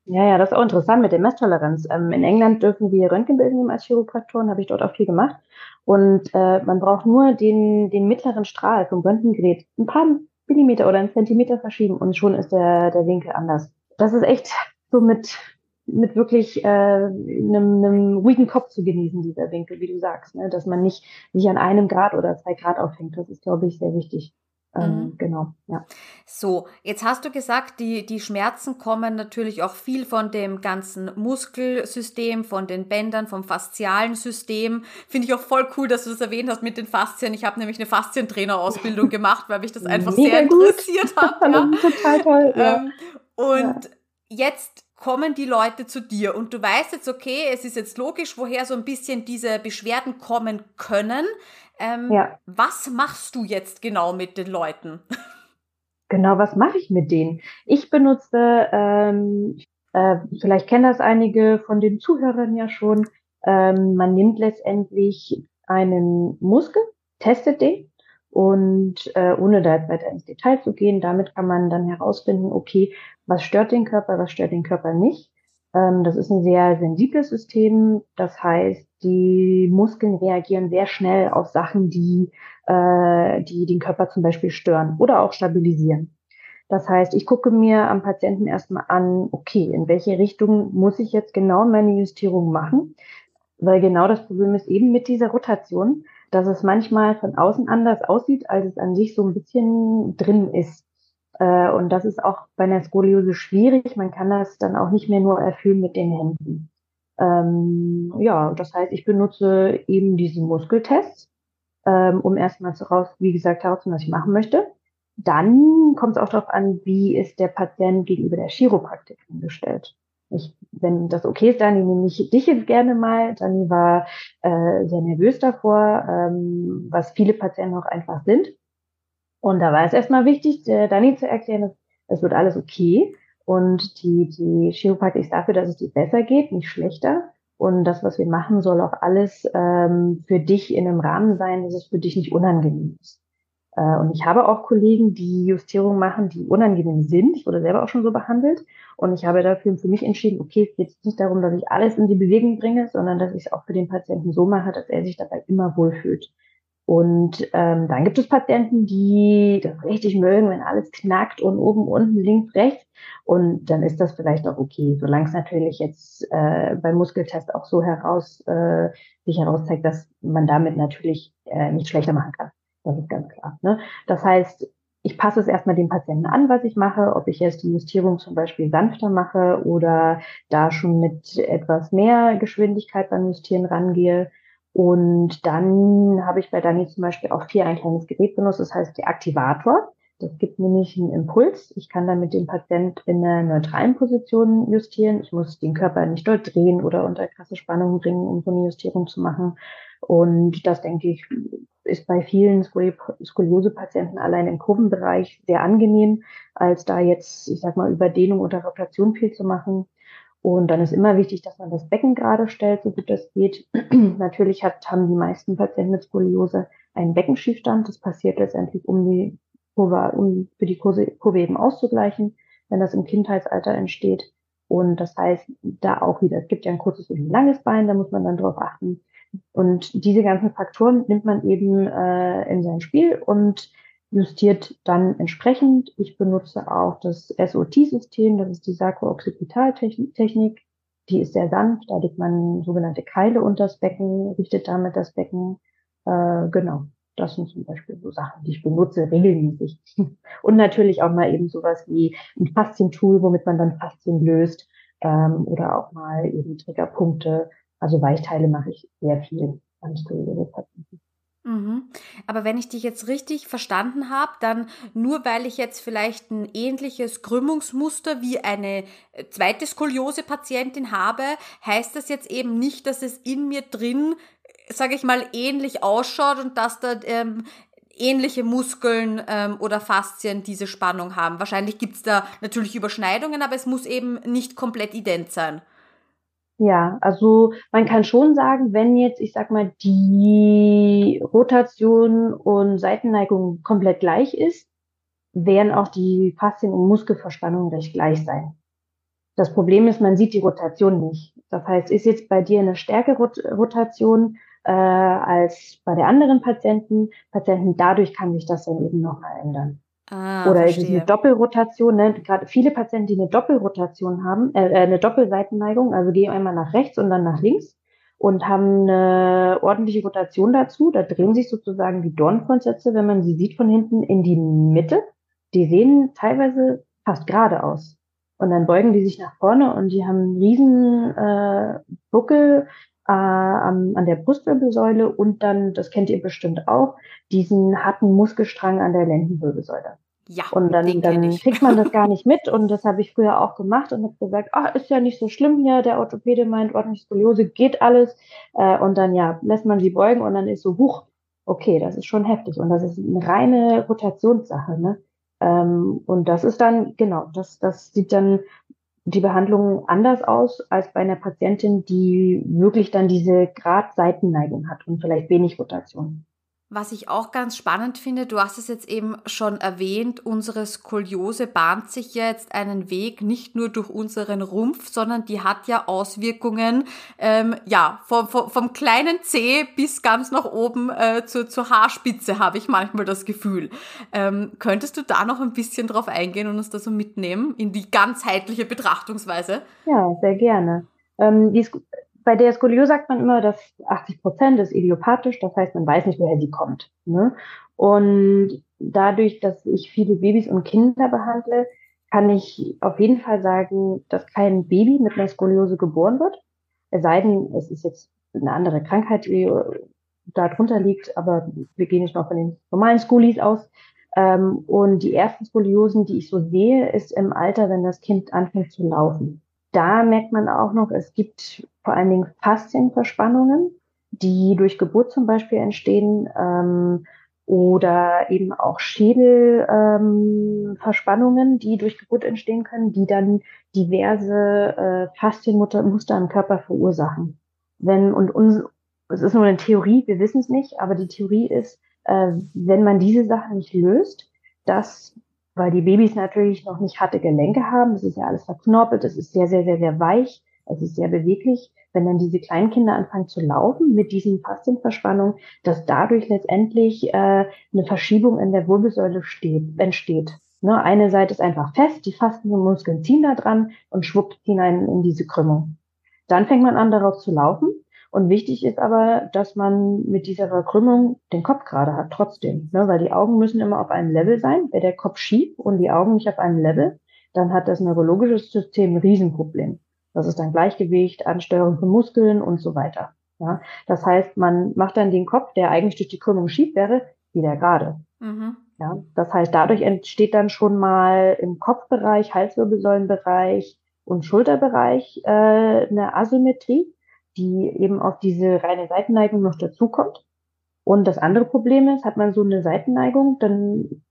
Ja, ja, das ist auch interessant mit der Messtoleranz. Ähm, in England dürfen wir Röntgenbilder nehmen als Chiropraktoren, habe ich dort auch viel gemacht. Und äh, man braucht nur den, den mittleren Strahl vom Röntgengerät ein paar Millimeter oder einen Zentimeter verschieben und schon ist der, der Winkel anders. Das ist echt so mit, mit wirklich äh, einem, einem ruhigen Kopf zu genießen, dieser Winkel, wie du sagst, ne? dass man nicht sich an einem Grad oder zwei Grad aufhängt. Das ist, glaube ich, sehr wichtig. Ähm, mhm. Genau, ja. So, jetzt hast du gesagt, die, die Schmerzen kommen natürlich auch viel von dem ganzen Muskelsystem, von den Bändern, vom faszialen System. Finde ich auch voll cool, dass du das erwähnt hast mit den Faszien. Ich habe nämlich eine Faszientrainerausbildung gemacht, weil mich das einfach Mega sehr gut. interessiert hat. Ja. Total toll. Ja. Ähm, und ja. jetzt kommen die Leute zu dir und du weißt jetzt, okay, es ist jetzt logisch, woher so ein bisschen diese Beschwerden kommen können. Ähm, ja. Was machst du jetzt genau mit den Leuten? Genau, was mache ich mit denen? Ich benutze, ähm, äh, vielleicht kennen das einige von den Zuhörern ja schon, ähm, man nimmt letztendlich einen Muskel, testet den und äh, ohne da jetzt weiter ins Detail zu gehen, damit kann man dann herausfinden, okay, was stört den Körper, was stört den Körper nicht. Ähm, das ist ein sehr sensibles System. Das heißt, die Muskeln reagieren sehr schnell auf Sachen, die, äh, die den Körper zum Beispiel stören oder auch stabilisieren. Das heißt, ich gucke mir am Patienten erstmal an, okay, in welche Richtung muss ich jetzt genau meine Justierung machen? Weil genau das Problem ist eben mit dieser Rotation, dass es manchmal von außen anders aussieht, als es an sich so ein bisschen drin ist. Äh, und das ist auch bei einer Skoliose schwierig. Man kann das dann auch nicht mehr nur erfüllen mit den Händen. Ähm, ja, das heißt, ich benutze eben diese Muskeltests, ähm, um erstmal raus, wie gesagt, herauszufinden, was ich machen möchte. Dann kommt es auch darauf an, wie ist der Patient gegenüber der Chiropraktik eingestellt. Ich, wenn das okay ist, Dani, nehme ich dich jetzt gerne mal. Dani war äh, sehr nervös davor, ähm, was viele Patienten auch einfach sind. Und da war es erstmal wichtig, der Dani zu erklären, dass es wird alles okay. Und die, die Chiropraktik ist dafür, dass es dir besser geht, nicht schlechter. Und das, was wir machen, soll auch alles ähm, für dich in einem Rahmen sein, dass es für dich nicht unangenehm ist. Äh, und ich habe auch Kollegen, die Justierungen machen, die unangenehm sind. Ich wurde selber auch schon so behandelt. Und ich habe dafür für mich entschieden, okay, es geht nicht darum, dass ich alles in die Bewegung bringe, sondern dass ich es auch für den Patienten so mache, dass er sich dabei immer wohlfühlt. Und ähm, dann gibt es Patienten, die das richtig mögen, wenn alles knackt und oben, unten, links, rechts. Und dann ist das vielleicht auch okay, solange es natürlich jetzt äh, beim Muskeltest auch so heraus äh, sich herauszeigt, dass man damit natürlich äh, nicht schlechter machen kann. Das ist ganz klar. Ne? Das heißt, ich passe es erstmal dem Patienten an, was ich mache, ob ich jetzt die Justierung zum Beispiel sanfter mache oder da schon mit etwas mehr Geschwindigkeit beim Justieren rangehe. Und dann habe ich bei Dani zum Beispiel auch vier ein kleines Gerät benutzt, das heißt der Aktivator. Das gibt nämlich einen Impuls. Ich kann dann mit dem Patient in einer neutralen Position justieren. Ich muss den Körper nicht dort drehen oder unter krasse Spannungen bringen, um so eine Justierung zu machen. Und das, denke ich, ist bei vielen Skoliose-Patienten allein im Kurvenbereich sehr angenehm, als da jetzt, ich sag mal, Überdehnung oder Rotation viel zu machen. Und dann ist immer wichtig, dass man das Becken gerade stellt, so gut das geht. Natürlich hat, haben die meisten Patienten mit Skoliose einen Beckenschiefstand. Das passiert letztendlich, um die Kurve, um für die Kurve, Kurve eben auszugleichen, wenn das im Kindheitsalter entsteht. Und das heißt, da auch wieder, es gibt ja ein kurzes und ein langes Bein, da muss man dann drauf achten. Und diese ganzen Faktoren nimmt man eben äh, in sein Spiel und justiert dann entsprechend. Ich benutze auch das SOT-System, das ist die Sarko-Occipital-Technik. Die ist sehr sanft, da legt man sogenannte Keile unter das Becken, richtet damit das Becken. Äh, genau, das sind zum Beispiel so Sachen, die ich benutze regelmäßig. Und natürlich auch mal eben sowas wie ein Faszientool, womit man dann Faszien löst ähm, oder auch mal eben Triggerpunkte. Also Weichteile mache ich sehr viel an Skoliose-Patienten. Mhm. Aber wenn ich dich jetzt richtig verstanden habe, dann nur weil ich jetzt vielleicht ein ähnliches Krümmungsmuster wie eine äh, zweite Skoliose-Patientin habe, heißt das jetzt eben nicht, dass es in mir drin, sage ich mal, ähnlich ausschaut und dass da ähm, ähnliche Muskeln ähm, oder Faszien diese Spannung haben. Wahrscheinlich gibt's da natürlich Überschneidungen, aber es muss eben nicht komplett ident sein. Ja, also man kann schon sagen, wenn jetzt, ich sag mal, die Rotation und Seitenneigung komplett gleich ist, werden auch die Faszien- und Muskelverspannungen recht gleich sein. Das Problem ist, man sieht die Rotation nicht. Das heißt, ist jetzt bei dir eine stärkere Rotation äh, als bei der anderen Patienten, Patienten, dadurch kann sich das dann eben nochmal ändern. Ah, Oder verstehe. eine Doppelrotation? Ne? Gerade viele Patienten, die eine Doppelrotation haben, äh, äh, eine Doppelseitenneigung, also gehen einmal nach rechts und dann nach links und haben eine ordentliche Rotation dazu. Da drehen sich sozusagen die Dorngrundsätze, wenn man sie sieht von hinten, in die Mitte. Die sehen teilweise fast gerade aus. Und dann beugen die sich nach vorne und die haben einen riesen äh, Buckel äh, an, an der Brustwirbelsäule und dann, das kennt ihr bestimmt auch, diesen harten Muskelstrang an der Lendenwirbelsäule. Ja, und dann, dann kriegt man das gar nicht mit. Und das habe ich früher auch gemacht und habe gesagt, ach, ist ja nicht so schlimm hier, der Orthopäde meint ordentlich Skoliose, geht alles. Äh, und dann ja, lässt man sie beugen und dann ist so, huch, okay, das ist schon heftig. Und das ist eine reine Rotationssache, ne? Ähm, und das ist dann, genau, das, das sieht dann die Behandlung anders aus als bei einer Patientin, die wirklich dann diese Grad-Seitenneigung hat und vielleicht wenig Rotation. Was ich auch ganz spannend finde, du hast es jetzt eben schon erwähnt, unsere Skoliose bahnt sich ja jetzt einen Weg nicht nur durch unseren Rumpf, sondern die hat ja Auswirkungen, ähm, ja, vom, vom, vom kleinen Zeh bis ganz nach oben äh, zur, zur Haarspitze, habe ich manchmal das Gefühl. Ähm, könntest du da noch ein bisschen drauf eingehen und uns da so mitnehmen in die ganzheitliche Betrachtungsweise? Ja, sehr gerne. Ähm, die, bei der Skoliose sagt man immer, dass 80 Prozent ist idiopathisch, das heißt, man weiß nicht, woher sie kommt. Ne? Und dadurch, dass ich viele Babys und Kinder behandle, kann ich auf jeden Fall sagen, dass kein Baby mit einer Skoliose geboren wird. Es sei denn, es ist jetzt eine andere Krankheit, die da drunter liegt, aber wir gehen nicht mal von den normalen Skolis aus. Ähm, und die ersten Skoliosen, die ich so sehe, ist im Alter, wenn das Kind anfängt zu laufen da merkt man auch noch, es gibt vor allen Dingen Faszienverspannungen, die durch Geburt zum Beispiel entstehen ähm, oder eben auch Schädelverspannungen, ähm, die durch Geburt entstehen können, die dann diverse äh, Faszienmuster im Körper verursachen. Wenn und uns, es ist nur eine Theorie, wir wissen es nicht, aber die Theorie ist, äh, wenn man diese Sachen nicht löst, dass weil die Babys natürlich noch nicht harte Gelenke haben. Das ist ja alles verknorpelt, das ist sehr, sehr, sehr, sehr weich. Es ist sehr beweglich. Wenn dann diese Kleinkinder anfangen zu laufen mit diesen Faszienverspannungen, dass dadurch letztendlich äh, eine Verschiebung in der Wirbelsäule steht, entsteht. Ne, eine Seite ist einfach fest, die Faszienmuskeln ziehen da dran und schwuppt hinein in diese Krümmung. Dann fängt man an, darauf zu laufen. Und wichtig ist aber, dass man mit dieser Verkrümmung den Kopf gerade hat, trotzdem. Ne? Weil die Augen müssen immer auf einem Level sein. Wäre der Kopf schief und die Augen nicht auf einem Level, dann hat das neurologische System ein Riesenproblem. Das ist dann Gleichgewicht, Ansteuerung von Muskeln und so weiter. Ja? Das heißt, man macht dann den Kopf, der eigentlich durch die Krümmung schief wäre, wieder gerade. Mhm. Ja? Das heißt, dadurch entsteht dann schon mal im Kopfbereich, Halswirbelsäulenbereich und Schulterbereich äh, eine Asymmetrie, die eben auf diese reine Seitenneigung noch dazukommt. Und das andere Problem ist, hat man so eine Seitenneigung, dann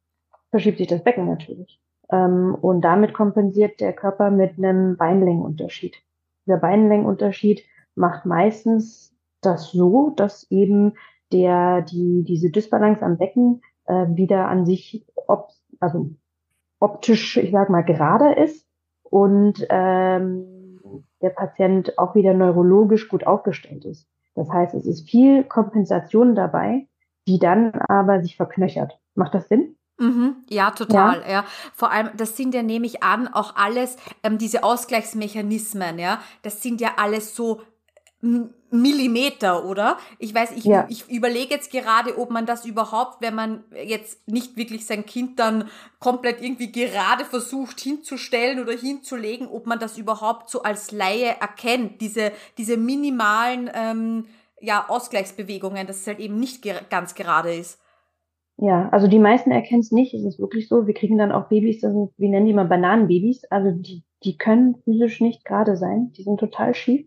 verschiebt sich das Becken natürlich. Ähm, und damit kompensiert der Körper mit einem Beinlängenunterschied. Dieser Beinlängenunterschied macht meistens das so, dass eben der, die, diese Dysbalance am Becken äh, wieder an sich ob, also optisch, ich sag mal, gerade ist und ähm, der Patient auch wieder neurologisch gut aufgestellt ist. Das heißt, es ist viel Kompensation dabei, die dann aber sich verknöchert. Macht das Sinn? Mhm, ja, total. Ja. ja. Vor allem, das sind ja, nehme ich an, auch alles ähm, diese Ausgleichsmechanismen. Ja, das sind ja alles so Millimeter, oder? Ich weiß, ich, ja. ich überlege jetzt gerade, ob man das überhaupt, wenn man jetzt nicht wirklich sein Kind dann komplett irgendwie gerade versucht hinzustellen oder hinzulegen, ob man das überhaupt so als Laie erkennt, diese, diese minimalen ähm, ja, Ausgleichsbewegungen, dass es halt eben nicht ger ganz gerade ist. Ja, also die meisten erkennen es nicht. Es ist wirklich so. Wir kriegen dann auch Babys, sind, wie nennen die mal Bananenbabys. Also die, die können physisch nicht gerade sein. Die sind total schief.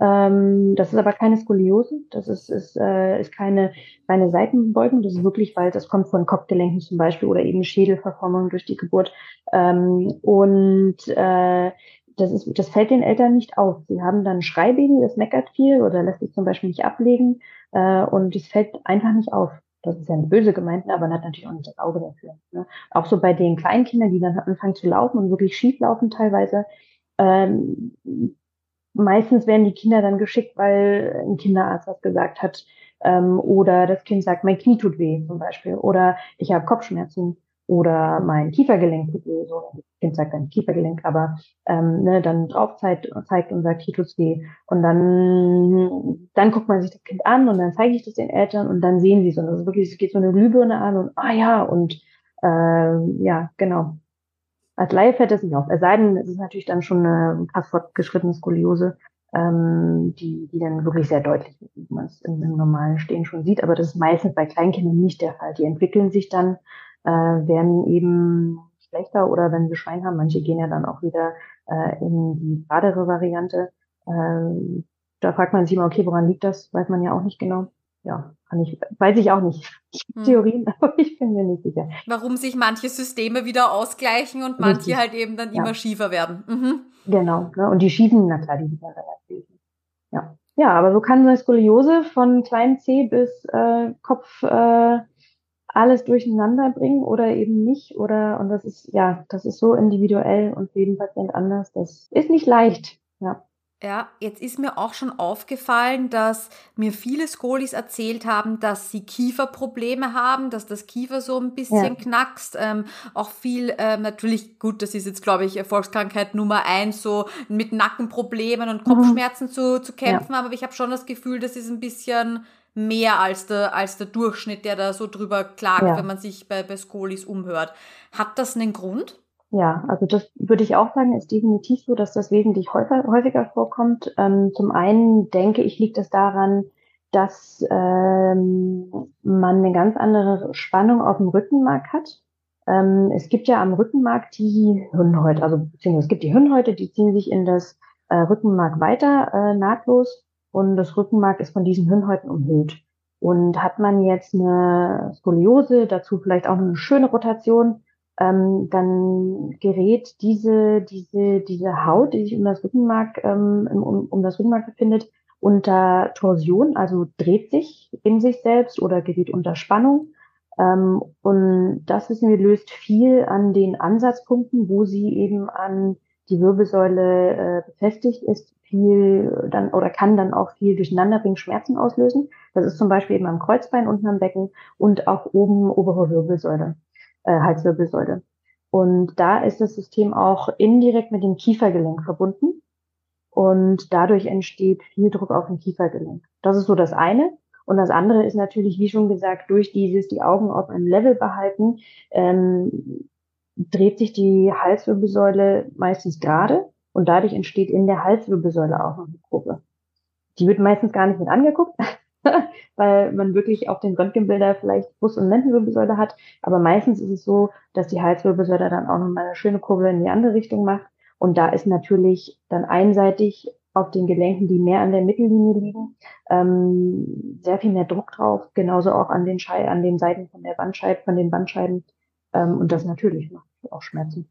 Ähm, das ist aber keine Skoliose. Das ist, ist, äh, ist keine reine Seitenbeugung. Das ist wirklich, weil das kommt von Kopfgelenken zum Beispiel oder eben Schädelverformung durch die Geburt. Ähm, und äh, das, ist, das fällt den Eltern nicht auf. Sie haben dann ein Schreibaby, das meckert viel oder lässt sich zum Beispiel nicht ablegen. Äh, und es fällt einfach nicht auf das ist ja nicht böse gemeint, aber man hat natürlich auch nicht das Auge dafür. Ne? Auch so bei den Kleinkindern, die dann anfangen zu laufen und wirklich schief laufen teilweise. Ähm, meistens werden die Kinder dann geschickt, weil ein Kinderarzt was gesagt hat. Ähm, oder das Kind sagt, mein Knie tut weh zum Beispiel. Oder ich habe Kopfschmerzen oder mein Kiefergelenk tut weh, so das Kind sagt dann Kiefergelenk, aber ähm, ne, dann drauf zeigt, zeigt und sagt, hier tut's weh. Und dann, dann guckt man sich das Kind an und dann zeige ich das den Eltern und dann sehen sie es. Und das ist wirklich, es geht so eine Glühbirne an und ah ja, und äh, ja, genau. Als Laie fällt das nicht auf. Es sei denn, es ist natürlich dann schon eine krass fortgeschrittene Skoliose, ähm, die, die dann wirklich sehr deutlich, wie man es im, im normalen Stehen schon sieht. Aber das ist meistens bei Kleinkindern nicht der Fall. Die entwickeln sich dann äh, werden eben schlechter oder wenn sie Schwein haben, manche gehen ja dann auch wieder äh, in die geradere Variante. Äh, da fragt man sich immer, okay, woran liegt das? Weiß man ja auch nicht genau. Ja, kann ich, weiß ich auch nicht. Hm. Theorien, aber ich bin mir nicht sicher. Warum sich manche Systeme wieder ausgleichen und manche Richtig. halt eben dann ja. immer schiefer werden. Mhm. Genau, ne? und die schiefen, na klar, die sind relativ. Ja. Ja, aber so kann eine Skoliose von kleinen C bis äh, Kopf äh, alles durcheinander bringen oder eben nicht. Oder und das ist, ja, das ist so individuell und für jeden Patient anders. Das ist nicht leicht. Ja. Ja, jetzt ist mir auch schon aufgefallen, dass mir viele Skolis erzählt haben, dass sie Kieferprobleme haben, dass das Kiefer so ein bisschen ja. knackst. Ähm, auch viel, ähm, natürlich, gut, das ist jetzt, glaube ich, Erfolgskrankheit Nummer eins, so mit Nackenproblemen und mhm. Kopfschmerzen mhm. zu, zu kämpfen. Ja. Aber ich habe schon das Gefühl, das ist ein bisschen mehr als der, als der Durchschnitt, der da so drüber klagt, ja. wenn man sich bei, bei Skolis umhört. Hat das einen Grund? Ja, also das würde ich auch sagen, ist definitiv so, dass das wesentlich häufiger, häufiger vorkommt. Ähm, zum einen denke ich, liegt es daran, dass ähm, man eine ganz andere Spannung auf dem Rückenmark hat. Ähm, es gibt ja am Rückenmark die Hirnhäute, also beziehungsweise es gibt die Hirnhäute, die ziehen sich in das äh, Rückenmark weiter äh, nahtlos und das Rückenmark ist von diesen Hirnhäuten umhüllt. Und hat man jetzt eine Skoliose, dazu vielleicht auch eine schöne Rotation, ähm, dann gerät diese, diese, diese Haut, die sich um das Rückenmark, ähm, um, um das Rückenmark befindet, unter Torsion, also dreht sich in sich selbst oder gerät unter Spannung. Ähm, und das wissen wir löst viel an den Ansatzpunkten, wo sie eben an die Wirbelsäule äh, befestigt ist, viel dann oder kann dann auch viel durcheinander bringen, Schmerzen auslösen. Das ist zum Beispiel eben am Kreuzbein unten am Becken und auch oben obere Wirbelsäule, äh, Halswirbelsäule. Und da ist das System auch indirekt mit dem Kiefergelenk verbunden. Und dadurch entsteht viel Druck auf dem Kiefergelenk. Das ist so das eine. Und das andere ist natürlich, wie schon gesagt, durch dieses die Augen auf einem Level behalten, ähm, dreht sich die Halswirbelsäule meistens gerade und dadurch entsteht in der Halswirbelsäule auch noch eine Gruppe. Die wird meistens gar nicht mit angeguckt, weil man wirklich auf den Röntgenbilder vielleicht Brust- und Lendenwirbelsäule hat. Aber meistens ist es so, dass die Halswirbelsäule dann auch noch mal eine schöne Kurve in die andere Richtung macht. Und da ist natürlich dann einseitig auf den Gelenken, die mehr an der Mittellinie liegen, ähm, sehr viel mehr Druck drauf. Genauso auch an den, Schei an den Seiten von der Bandscheibe, von den Bandscheiben. Ähm, und das natürlich macht auch Schmerzen.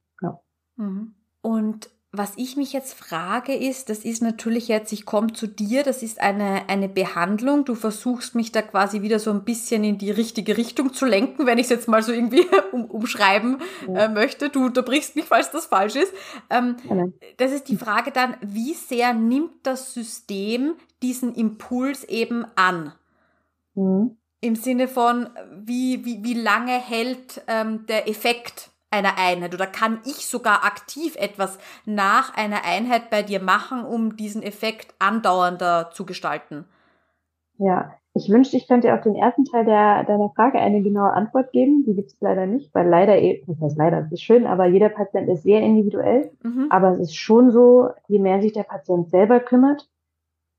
Mhm. Und was ich mich jetzt frage ist, das ist natürlich jetzt, ich komme zu dir, das ist eine, eine Behandlung. Du versuchst mich da quasi wieder so ein bisschen in die richtige Richtung zu lenken, wenn ich es jetzt mal so irgendwie um, umschreiben ja. äh, möchte. Du unterbrichst mich, falls das falsch ist. Ähm, ja. Das ist die Frage dann, wie sehr nimmt das System diesen Impuls eben an? Mhm. Im Sinne von, wie, wie, wie lange hält ähm, der Effekt einer Einheit oder kann ich sogar aktiv etwas nach einer Einheit bei dir machen, um diesen Effekt andauernder zu gestalten? Ja, ich wünschte, ich könnte auf den ersten Teil der, deiner Frage eine genaue Antwort geben. Die gibt es leider nicht, weil leider, eh, das heißt leider, das ist schön, aber jeder Patient ist sehr individuell. Mhm. Aber es ist schon so, je mehr sich der Patient selber kümmert,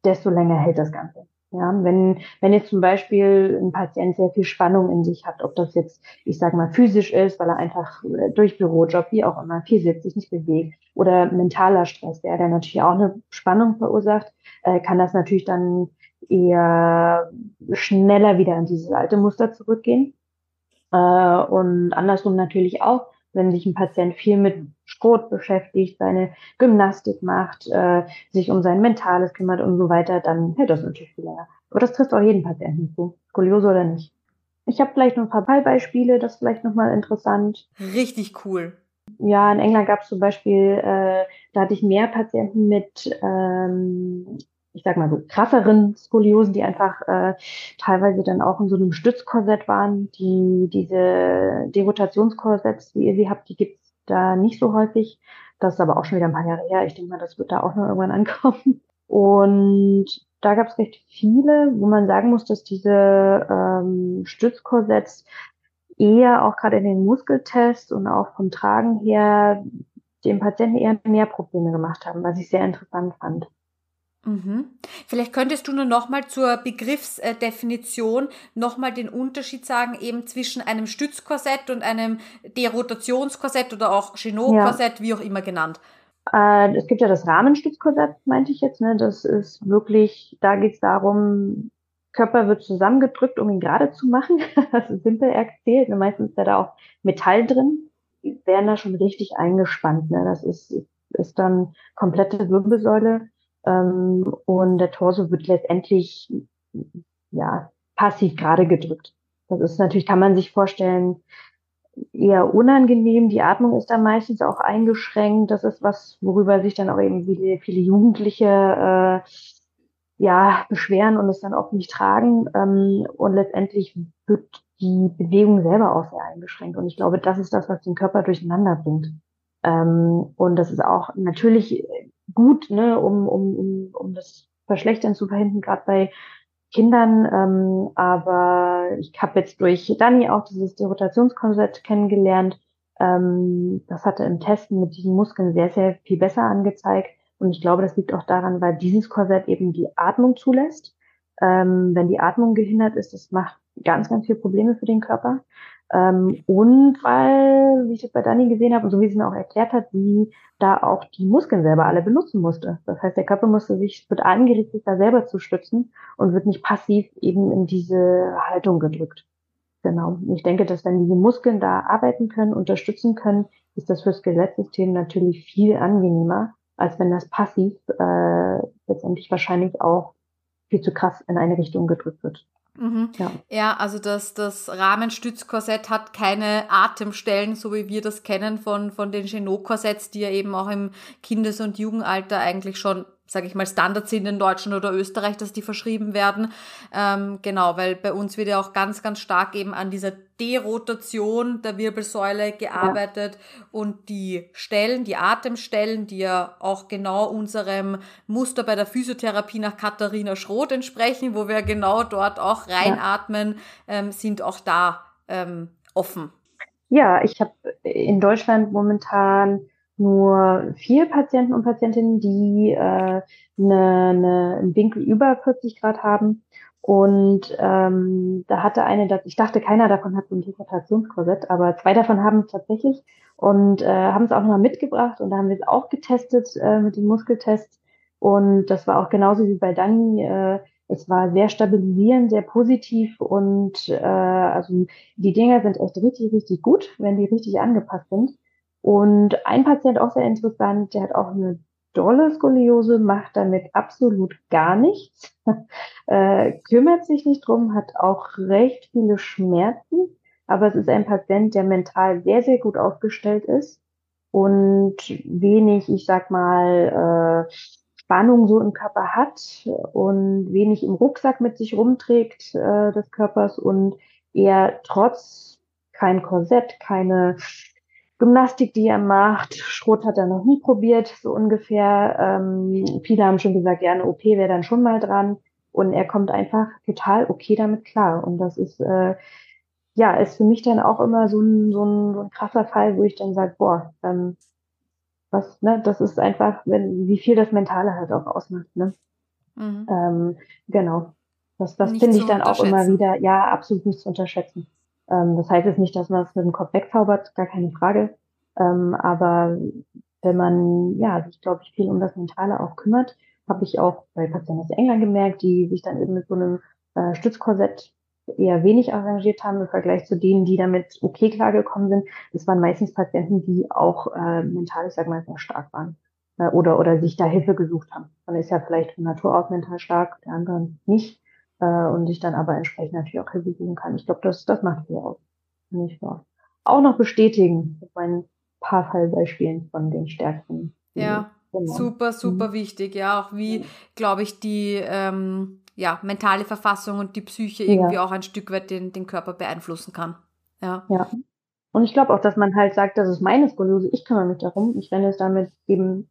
desto länger hält das Ganze. Ja, wenn, wenn jetzt zum Beispiel ein Patient sehr viel Spannung in sich hat, ob das jetzt, ich sage mal, physisch ist, weil er einfach äh, durch Bürojob, wie auch immer, viel sitzt, sich nicht bewegt, oder mentaler Stress, der dann natürlich auch eine Spannung verursacht, äh, kann das natürlich dann eher schneller wieder in dieses alte Muster zurückgehen. Äh, und andersrum natürlich auch, wenn sich ein Patient viel mit Sport beschäftigt, seine Gymnastik macht, äh, sich um sein Mentales kümmert und so weiter, dann hält das natürlich viel länger. Aber das trifft auch jeden Patienten zu, Skoliose oder nicht. Ich habe vielleicht noch ein paar Fallbeispiele, das ist vielleicht nochmal interessant. Richtig cool. Ja, in England gab es zum Beispiel, äh, da hatte ich mehr Patienten mit ähm, ich sag mal so, krasseren Skoliosen, die einfach äh, teilweise dann auch in so einem Stützkorsett waren. Die, diese Derotationskorsetts, wie ihr sie habt, die gibt's da nicht so häufig. Das ist aber auch schon wieder ein paar Jahre her. Ich denke mal, das wird da auch noch irgendwann ankommen. Und da gab's recht viele, wo man sagen muss, dass diese ähm, Stützkorsetts eher auch gerade in den Muskeltests und auch vom Tragen her dem Patienten eher mehr Probleme gemacht haben, was ich sehr interessant fand. Mhm. Vielleicht könntest du nur nochmal zur Begriffsdefinition nochmal den Unterschied sagen, eben zwischen einem Stützkorsett und einem Derotationskorsett oder auch Chenot-Korsett, ja. wie auch immer genannt. Äh, es gibt ja das Rahmenstützkorsett, meinte ich jetzt. Ne? Das ist wirklich, da geht es darum, Körper wird zusammengedrückt, um ihn gerade zu machen. das ist simpel erzählt. Ne? Meistens ist da auch Metall drin. Die werden da schon richtig eingespannt. Ne? Das ist, ist dann komplette Wirbelsäule ähm, und der Torso wird letztendlich ja passiv gerade gedrückt. Das ist natürlich, kann man sich vorstellen, eher unangenehm. Die Atmung ist da meistens auch eingeschränkt. Das ist was, worüber sich dann auch eben viele, viele Jugendliche äh, ja beschweren und es dann auch nicht tragen. Ähm, und letztendlich wird die Bewegung selber auch sehr eingeschränkt. Und ich glaube, das ist das, was den Körper durcheinander bringt. Ähm, und das ist auch natürlich gut, ne, um, um, um, um das Verschlechtern zu verhindern, gerade bei Kindern. Ähm, aber ich habe jetzt durch Dani auch dieses Derotationskonzept kennengelernt. Ähm, das hatte im Testen mit diesen Muskeln sehr, sehr viel besser angezeigt. Und ich glaube, das liegt auch daran, weil dieses Korsett eben die Atmung zulässt. Ähm, wenn die Atmung gehindert ist, das macht ganz, ganz viele Probleme für den Körper. Ähm, und weil, wie ich das bei Dani gesehen habe und so wie sie mir auch erklärt hat, sie da auch die Muskeln selber alle benutzen musste. Das heißt, der Körper musste sich, wird sich da selber zu stützen und wird nicht passiv eben in diese Haltung gedrückt. Genau. Ich denke, dass wenn diese Muskeln da arbeiten können, unterstützen können, ist das fürs Skelettsystem natürlich viel angenehmer, als wenn das passiv äh, letztendlich wahrscheinlich auch viel zu krass in eine Richtung gedrückt wird. Mhm. Ja. ja, also das, das Rahmenstützkorsett hat keine Atemstellen, so wie wir das kennen von, von den Genot-Korsetts, die ja eben auch im Kindes- und Jugendalter eigentlich schon sage ich mal, Standard sind in Deutschland oder Österreich, dass die verschrieben werden. Ähm, genau, weil bei uns wird ja auch ganz, ganz stark eben an dieser Derotation der Wirbelsäule gearbeitet ja. und die Stellen, die Atemstellen, die ja auch genau unserem Muster bei der Physiotherapie nach Katharina Schroth entsprechen, wo wir genau dort auch reinatmen, ja. ähm, sind auch da ähm, offen. Ja, ich habe in Deutschland momentan nur vier Patienten und Patientinnen, die äh, eine, eine, einen Winkel über 40 Grad haben. Und ähm, da hatte eine, ich dachte, keiner davon hat so ein Deportationskorsett, aber zwei davon haben es tatsächlich und äh, haben es auch nochmal mitgebracht und da haben wir es auch getestet äh, mit den Muskeltests. Und das war auch genauso wie bei Dani. Äh, es war sehr stabilisierend, sehr positiv und äh, also die Dinger sind echt richtig, richtig gut, wenn die richtig angepasst sind. Und ein Patient auch sehr interessant, der hat auch eine dolle Skoliose, macht damit absolut gar nichts, äh, kümmert sich nicht drum, hat auch recht viele Schmerzen, aber es ist ein Patient, der mental sehr, sehr gut aufgestellt ist und wenig, ich sag mal, äh, Spannung so im Körper hat und wenig im Rucksack mit sich rumträgt äh, des Körpers und er trotz kein Korsett, keine Gymnastik, die er macht. Schrot hat er noch nie probiert, so ungefähr. Ähm, viele haben schon gesagt, ja, eine OP wäre dann schon mal dran. Und er kommt einfach total okay damit klar. Und das ist, äh, ja, ist für mich dann auch immer so ein, so ein, so ein krasser Fall, wo ich dann sage, boah, ähm, was, ne, das ist einfach, wenn, wie viel das Mentale halt auch ausmacht, ne? Mhm. Ähm, genau. Das, das finde ich dann auch immer wieder, ja, absolut nicht zu unterschätzen. Ähm, das heißt jetzt nicht, dass man es mit dem Kopf wegzaubert, gar keine Frage. Ähm, aber wenn man, ja, sich, glaube ich, viel um das Mentale auch kümmert, habe ich auch bei Patienten aus England gemerkt, die sich dann eben mit so einem äh, Stützkorsett eher wenig arrangiert haben im Vergleich zu denen, die damit okay klargekommen sind. Das waren meistens Patienten, die auch äh, mental, ich sage mal, sehr stark waren äh, oder, oder sich da Hilfe gesucht haben. Man ist ja vielleicht von Natur aus mental stark, der andere nicht äh, und ich dann aber entsprechend natürlich auch Hilfe suchen kann. Ich glaube, das, das macht viel aus. Nicht wahr? Auch noch bestätigen mit meinen paar Fallbeispielen von den stärksten. Ja, genau. super, super mhm. wichtig. Ja, auch wie, glaube ich, die ähm, ja, mentale Verfassung und die Psyche irgendwie ja. auch ein Stück weit den, den Körper beeinflussen kann. Ja. ja. Und ich glaube auch, dass man halt sagt, das ist meine Skoliose, ich kümmere mich darum, ich renne es damit eben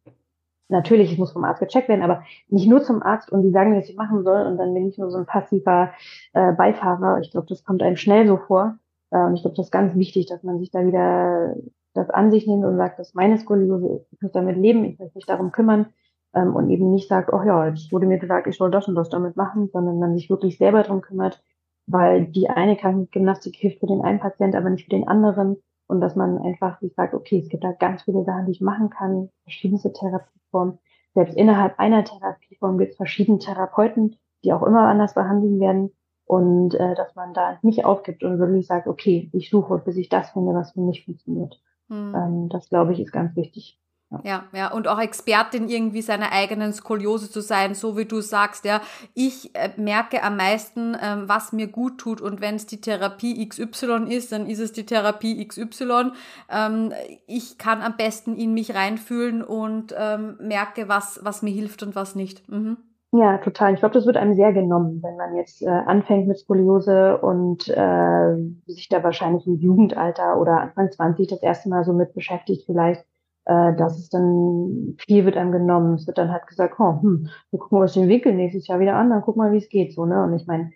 natürlich, ich muss vom Arzt gecheckt werden, aber nicht nur zum Arzt und die sagen was ich machen soll und dann bin ich nur so ein passiver äh, Beifahrer. Ich glaube, das kommt einem schnell so vor. Äh, und ich glaube, das ist ganz wichtig, dass man sich da wieder das an sich nimmt und sagt, das ist meine Skoliose, ich muss damit leben, ich möchte mich darum kümmern ähm, und eben nicht sagt, oh ja, jetzt wurde mir gesagt, ich soll das und das damit machen, sondern man sich wirklich selber darum kümmert, weil die eine Krankengymnastik hilft für den einen Patient, aber nicht für den anderen und dass man einfach sich sagt, okay, es gibt da ganz viele Sachen, die ich machen kann, verschiedenste Therapieformen. Selbst innerhalb einer Therapieform gibt es verschiedene Therapeuten, die auch immer anders behandeln werden und äh, dass man da nicht aufgibt und wirklich sagt, okay, ich suche, bis ich das finde, was für mich funktioniert. Hm. Ähm, das glaube ich ist ganz wichtig. Ja, ja, und auch Expertin irgendwie seiner eigenen Skoliose zu sein, so wie du sagst, ja. Ich äh, merke am meisten, ähm, was mir gut tut und wenn es die Therapie XY ist, dann ist es die Therapie XY. Ähm, ich kann am besten in mich reinfühlen und ähm, merke, was, was mir hilft und was nicht. Mhm. Ja, total. Ich glaube, das wird einem sehr genommen, wenn man jetzt äh, anfängt mit Skoliose und äh, sich da wahrscheinlich im Jugendalter oder Anfang 20 das erste Mal so mit beschäftigt vielleicht äh, dass es dann viel wird einem genommen. Es wird dann halt gesagt, oh, hm, wir gucken uns den Winkel nächstes Jahr wieder an, dann guck mal, wie es geht. So, ne? Und ich meine,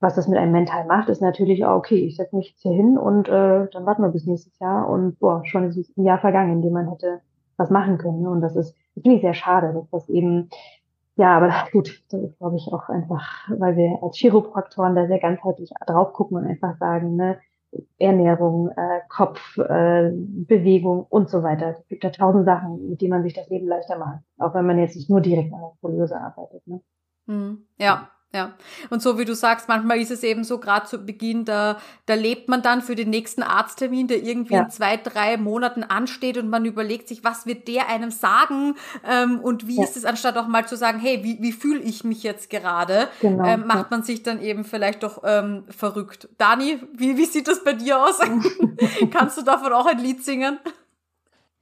was das mit einem mental macht, ist natürlich auch, okay, ich setze mich jetzt hier hin und äh, dann warten wir bis nächstes Jahr und boah, schon ist ein Jahr vergangen, in dem man hätte was machen können. Ne? Und das ist, das finde ich sehr schade, dass das eben, ja, aber gut, das ist, glaube ich, auch einfach, weil wir als Chiropraktoren da sehr ganzheitlich drauf gucken und einfach sagen, ne, Ernährung, äh, Kopf, äh, Bewegung und so weiter. Es gibt ja tausend Sachen, mit denen man sich das Leben leichter macht. Auch wenn man jetzt nicht nur direkt an der Skoliose arbeitet. Ne? Hm, ja, ja. Und so wie du sagst, manchmal ist es eben so, gerade zu Beginn, da, da lebt man dann für den nächsten Arzttermin, der irgendwie ja. in zwei, drei Monaten ansteht und man überlegt sich, was wird der einem sagen ähm, und wie ja. ist es, anstatt auch mal zu sagen, hey, wie, wie fühle ich mich jetzt gerade, genau. ähm, macht man sich dann eben vielleicht doch ähm, verrückt. Dani, wie, wie sieht das bei dir aus? Kannst du davon auch ein Lied singen?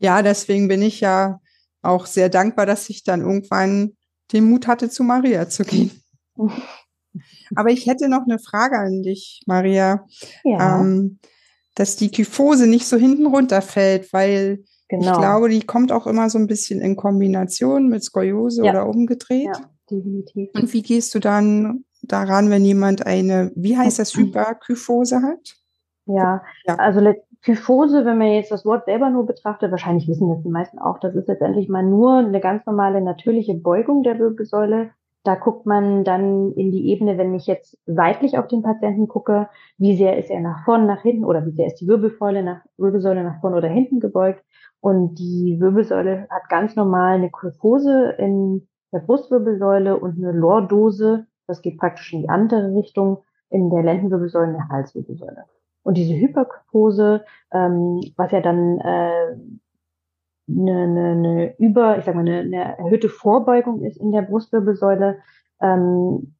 Ja, deswegen bin ich ja auch sehr dankbar, dass ich dann irgendwann den Mut hatte, zu Maria zu gehen. Aber ich hätte noch eine Frage an dich, Maria. Ja. Ähm, dass die Kyphose nicht so hinten runterfällt, weil genau. ich glaube, die kommt auch immer so ein bisschen in Kombination mit Skoliose ja. oder umgedreht. Ja, definitiv. Und wie gehst du dann daran, wenn jemand eine, wie heißt das, Hyperkyphose hat? Ja, ja. also Kyphose, wenn man jetzt das Wort selber nur betrachtet, wahrscheinlich wissen das die meisten auch, das ist letztendlich mal nur eine ganz normale natürliche Beugung der Wirbelsäule da guckt man dann in die Ebene, wenn ich jetzt seitlich auf den Patienten gucke, wie sehr ist er nach vorn, nach hinten oder wie sehr ist die Wirbelsäule nach, Wirbelsäule nach vorn oder hinten gebeugt. Und die Wirbelsäule hat ganz normal eine Kyphose in der Brustwirbelsäule und eine Lordose, das geht praktisch in die andere Richtung, in der Lendenwirbelsäule, und der Halswirbelsäule. Und diese Hyperkyphose, ähm, was ja dann äh, eine, eine, eine über, ich sag mal, eine, eine erhöhte Vorbeugung ist in der Brustwirbelsäule, ähm,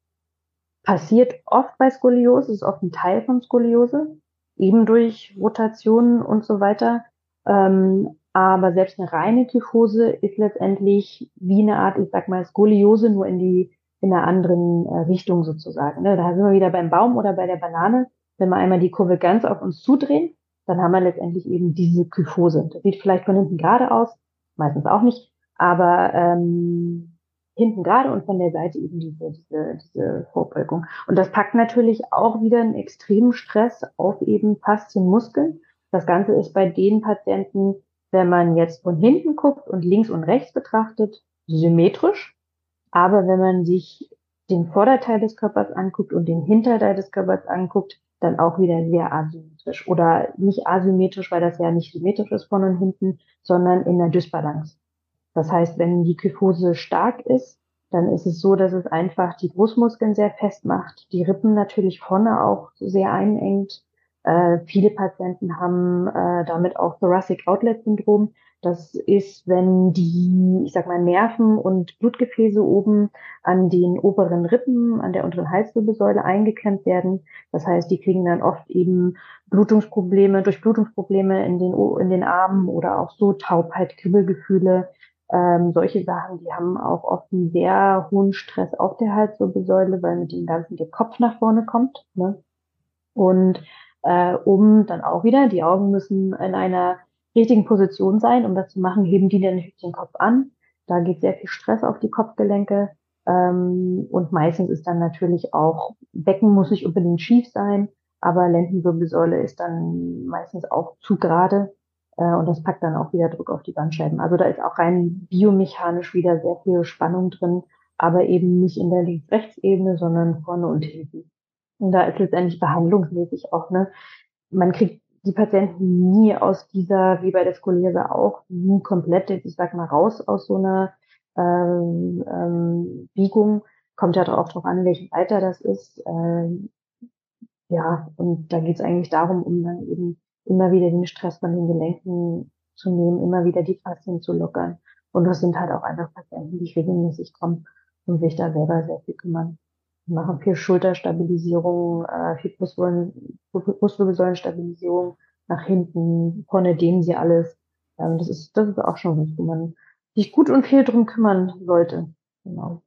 passiert oft bei Skoliose, ist oft ein Teil von Skoliose, eben durch Rotationen und so weiter. Ähm, aber selbst eine reine Kyphose ist letztendlich wie eine Art, ich sag mal, Skoliose, nur in die in einer anderen äh, Richtung sozusagen. Ne? Da sind wir wieder beim Baum oder bei der Banane. Wenn wir einmal die Kurve ganz auf uns zudrehen, dann haben wir letztendlich eben diese Kyphose. Das sieht vielleicht von hinten gerade aus, meistens auch nicht, aber ähm, hinten gerade und von der Seite eben diese, diese, diese Vorbeugung. Und das packt natürlich auch wieder einen extremen Stress auf eben Faszienmuskeln. Das Ganze ist bei den Patienten, wenn man jetzt von hinten guckt und links und rechts betrachtet, symmetrisch. Aber wenn man sich den Vorderteil des Körpers anguckt und den Hinterteil des Körpers anguckt, dann auch wieder sehr asymmetrisch. Oder nicht asymmetrisch, weil das ja nicht symmetrisch ist vorne und hinten, sondern in der Dysbalance. Das heißt, wenn die Kyphose stark ist, dann ist es so, dass es einfach die Brustmuskeln sehr fest macht, die Rippen natürlich vorne auch sehr einengt. Äh, viele Patienten haben äh, damit auch Thoracic Outlet Syndrom. Das ist, wenn die, ich sag mal, Nerven und Blutgefäße oben an den oberen Rippen, an der unteren Halswirbelsäule eingeklemmt werden. Das heißt, die kriegen dann oft eben Blutungsprobleme, Durchblutungsprobleme in den, in den Armen oder auch so Taubheit, Kribbelgefühle. Ähm, solche Sachen, die haben auch oft einen sehr hohen Stress auf der Halswirbelsäule, weil mit dem Ganzen der Kopf nach vorne kommt. Ne? Und äh, um dann auch wieder, die Augen müssen in einer richtigen Position sein. Um das zu machen, heben die dann den Kopf an. Da geht sehr viel Stress auf die Kopfgelenke. Ähm, und meistens ist dann natürlich auch, Becken muss nicht unbedingt schief sein, aber Lendenwirbelsäule ist dann meistens auch zu gerade. Äh, und das packt dann auch wieder Druck auf die Bandscheiben. Also da ist auch rein biomechanisch wieder sehr viel Spannung drin, aber eben nicht in der Links-Rechts-Ebene, sondern vorne und hinten. Und da ist letztendlich behandlungsmäßig auch, ne, man kriegt die Patienten nie aus dieser, wie bei der Skoliose auch, nie komplett, ich sag mal, raus aus so einer ähm, ähm, Biegung. Kommt ja auch darauf an, welches Alter das ist. Ähm, ja, und da geht es eigentlich darum, um dann eben immer wieder den Stress von den Gelenken zu nehmen, immer wieder die Faszien zu lockern. Und das sind halt auch einfach Patienten, die regelmäßig kommen und sich da selber sehr viel kümmern machen viel Schulterstabilisierung, äh, viel Brustwirbelsäulenstabilisierung nach hinten, vorne dehnen sie alles. Ähm, das ist, das ist auch schon was, wo man sich gut und viel drum kümmern sollte. Genau.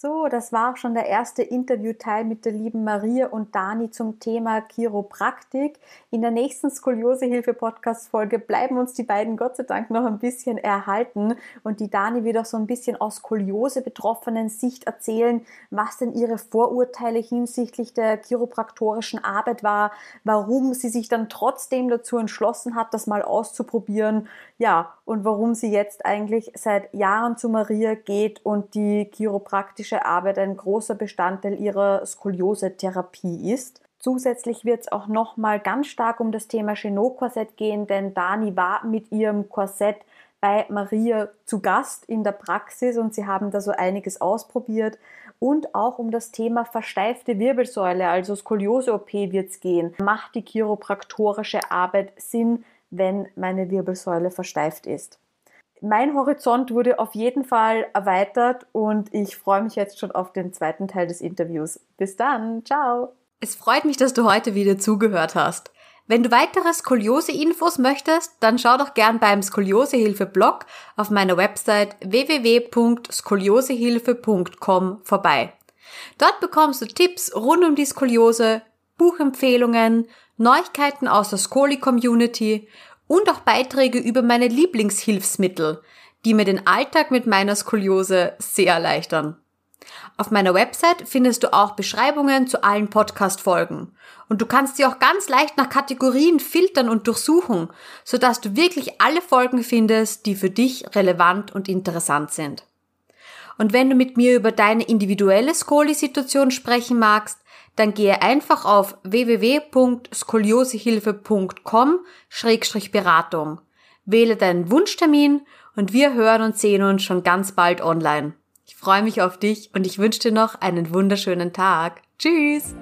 So, das war auch schon der erste Interviewteil mit der lieben Maria und Dani zum Thema Chiropraktik. In der nächsten Skoliosehilfe-Podcast-Folge bleiben uns die beiden Gott sei Dank noch ein bisschen erhalten und die Dani wird auch so ein bisschen aus Skoliose-betroffenen Sicht erzählen, was denn ihre Vorurteile hinsichtlich der chiropraktorischen Arbeit war, warum sie sich dann trotzdem dazu entschlossen hat, das mal auszuprobieren, ja, und warum sie jetzt eigentlich seit Jahren zu Maria geht und die chiropraktische therapeutische Arbeit ein großer Bestandteil ihrer Skoliose-Therapie ist. Zusätzlich wird es auch nochmal ganz stark um das Thema Chenot-Korsett gehen, denn Dani war mit ihrem Korsett bei Maria zu Gast in der Praxis und sie haben da so einiges ausprobiert und auch um das Thema versteifte Wirbelsäule, also Skoliose-OP wird es gehen. Macht die chiropraktorische Arbeit Sinn, wenn meine Wirbelsäule versteift ist? Mein Horizont wurde auf jeden Fall erweitert und ich freue mich jetzt schon auf den zweiten Teil des Interviews. Bis dann, ciao! Es freut mich, dass du heute wieder zugehört hast. Wenn du weitere Skoliose-Infos möchtest, dann schau doch gern beim Skoliosehilfe-Blog auf meiner Website www.skoliosehilfe.com vorbei. Dort bekommst du Tipps rund um die Skoliose, Buchempfehlungen, Neuigkeiten aus der Skoli-Community und auch Beiträge über meine Lieblingshilfsmittel, die mir den Alltag mit meiner Skoliose sehr erleichtern. Auf meiner Website findest du auch Beschreibungen zu allen Podcast-Folgen. Und du kannst sie auch ganz leicht nach Kategorien filtern und durchsuchen, sodass du wirklich alle Folgen findest, die für dich relevant und interessant sind. Und wenn du mit mir über deine individuelle Skoli-Situation sprechen magst, dann gehe einfach auf www.skoliosehilfe.com-beratung. Wähle deinen Wunschtermin und wir hören und sehen uns schon ganz bald online. Ich freue mich auf dich und ich wünsche dir noch einen wunderschönen Tag. Tschüss!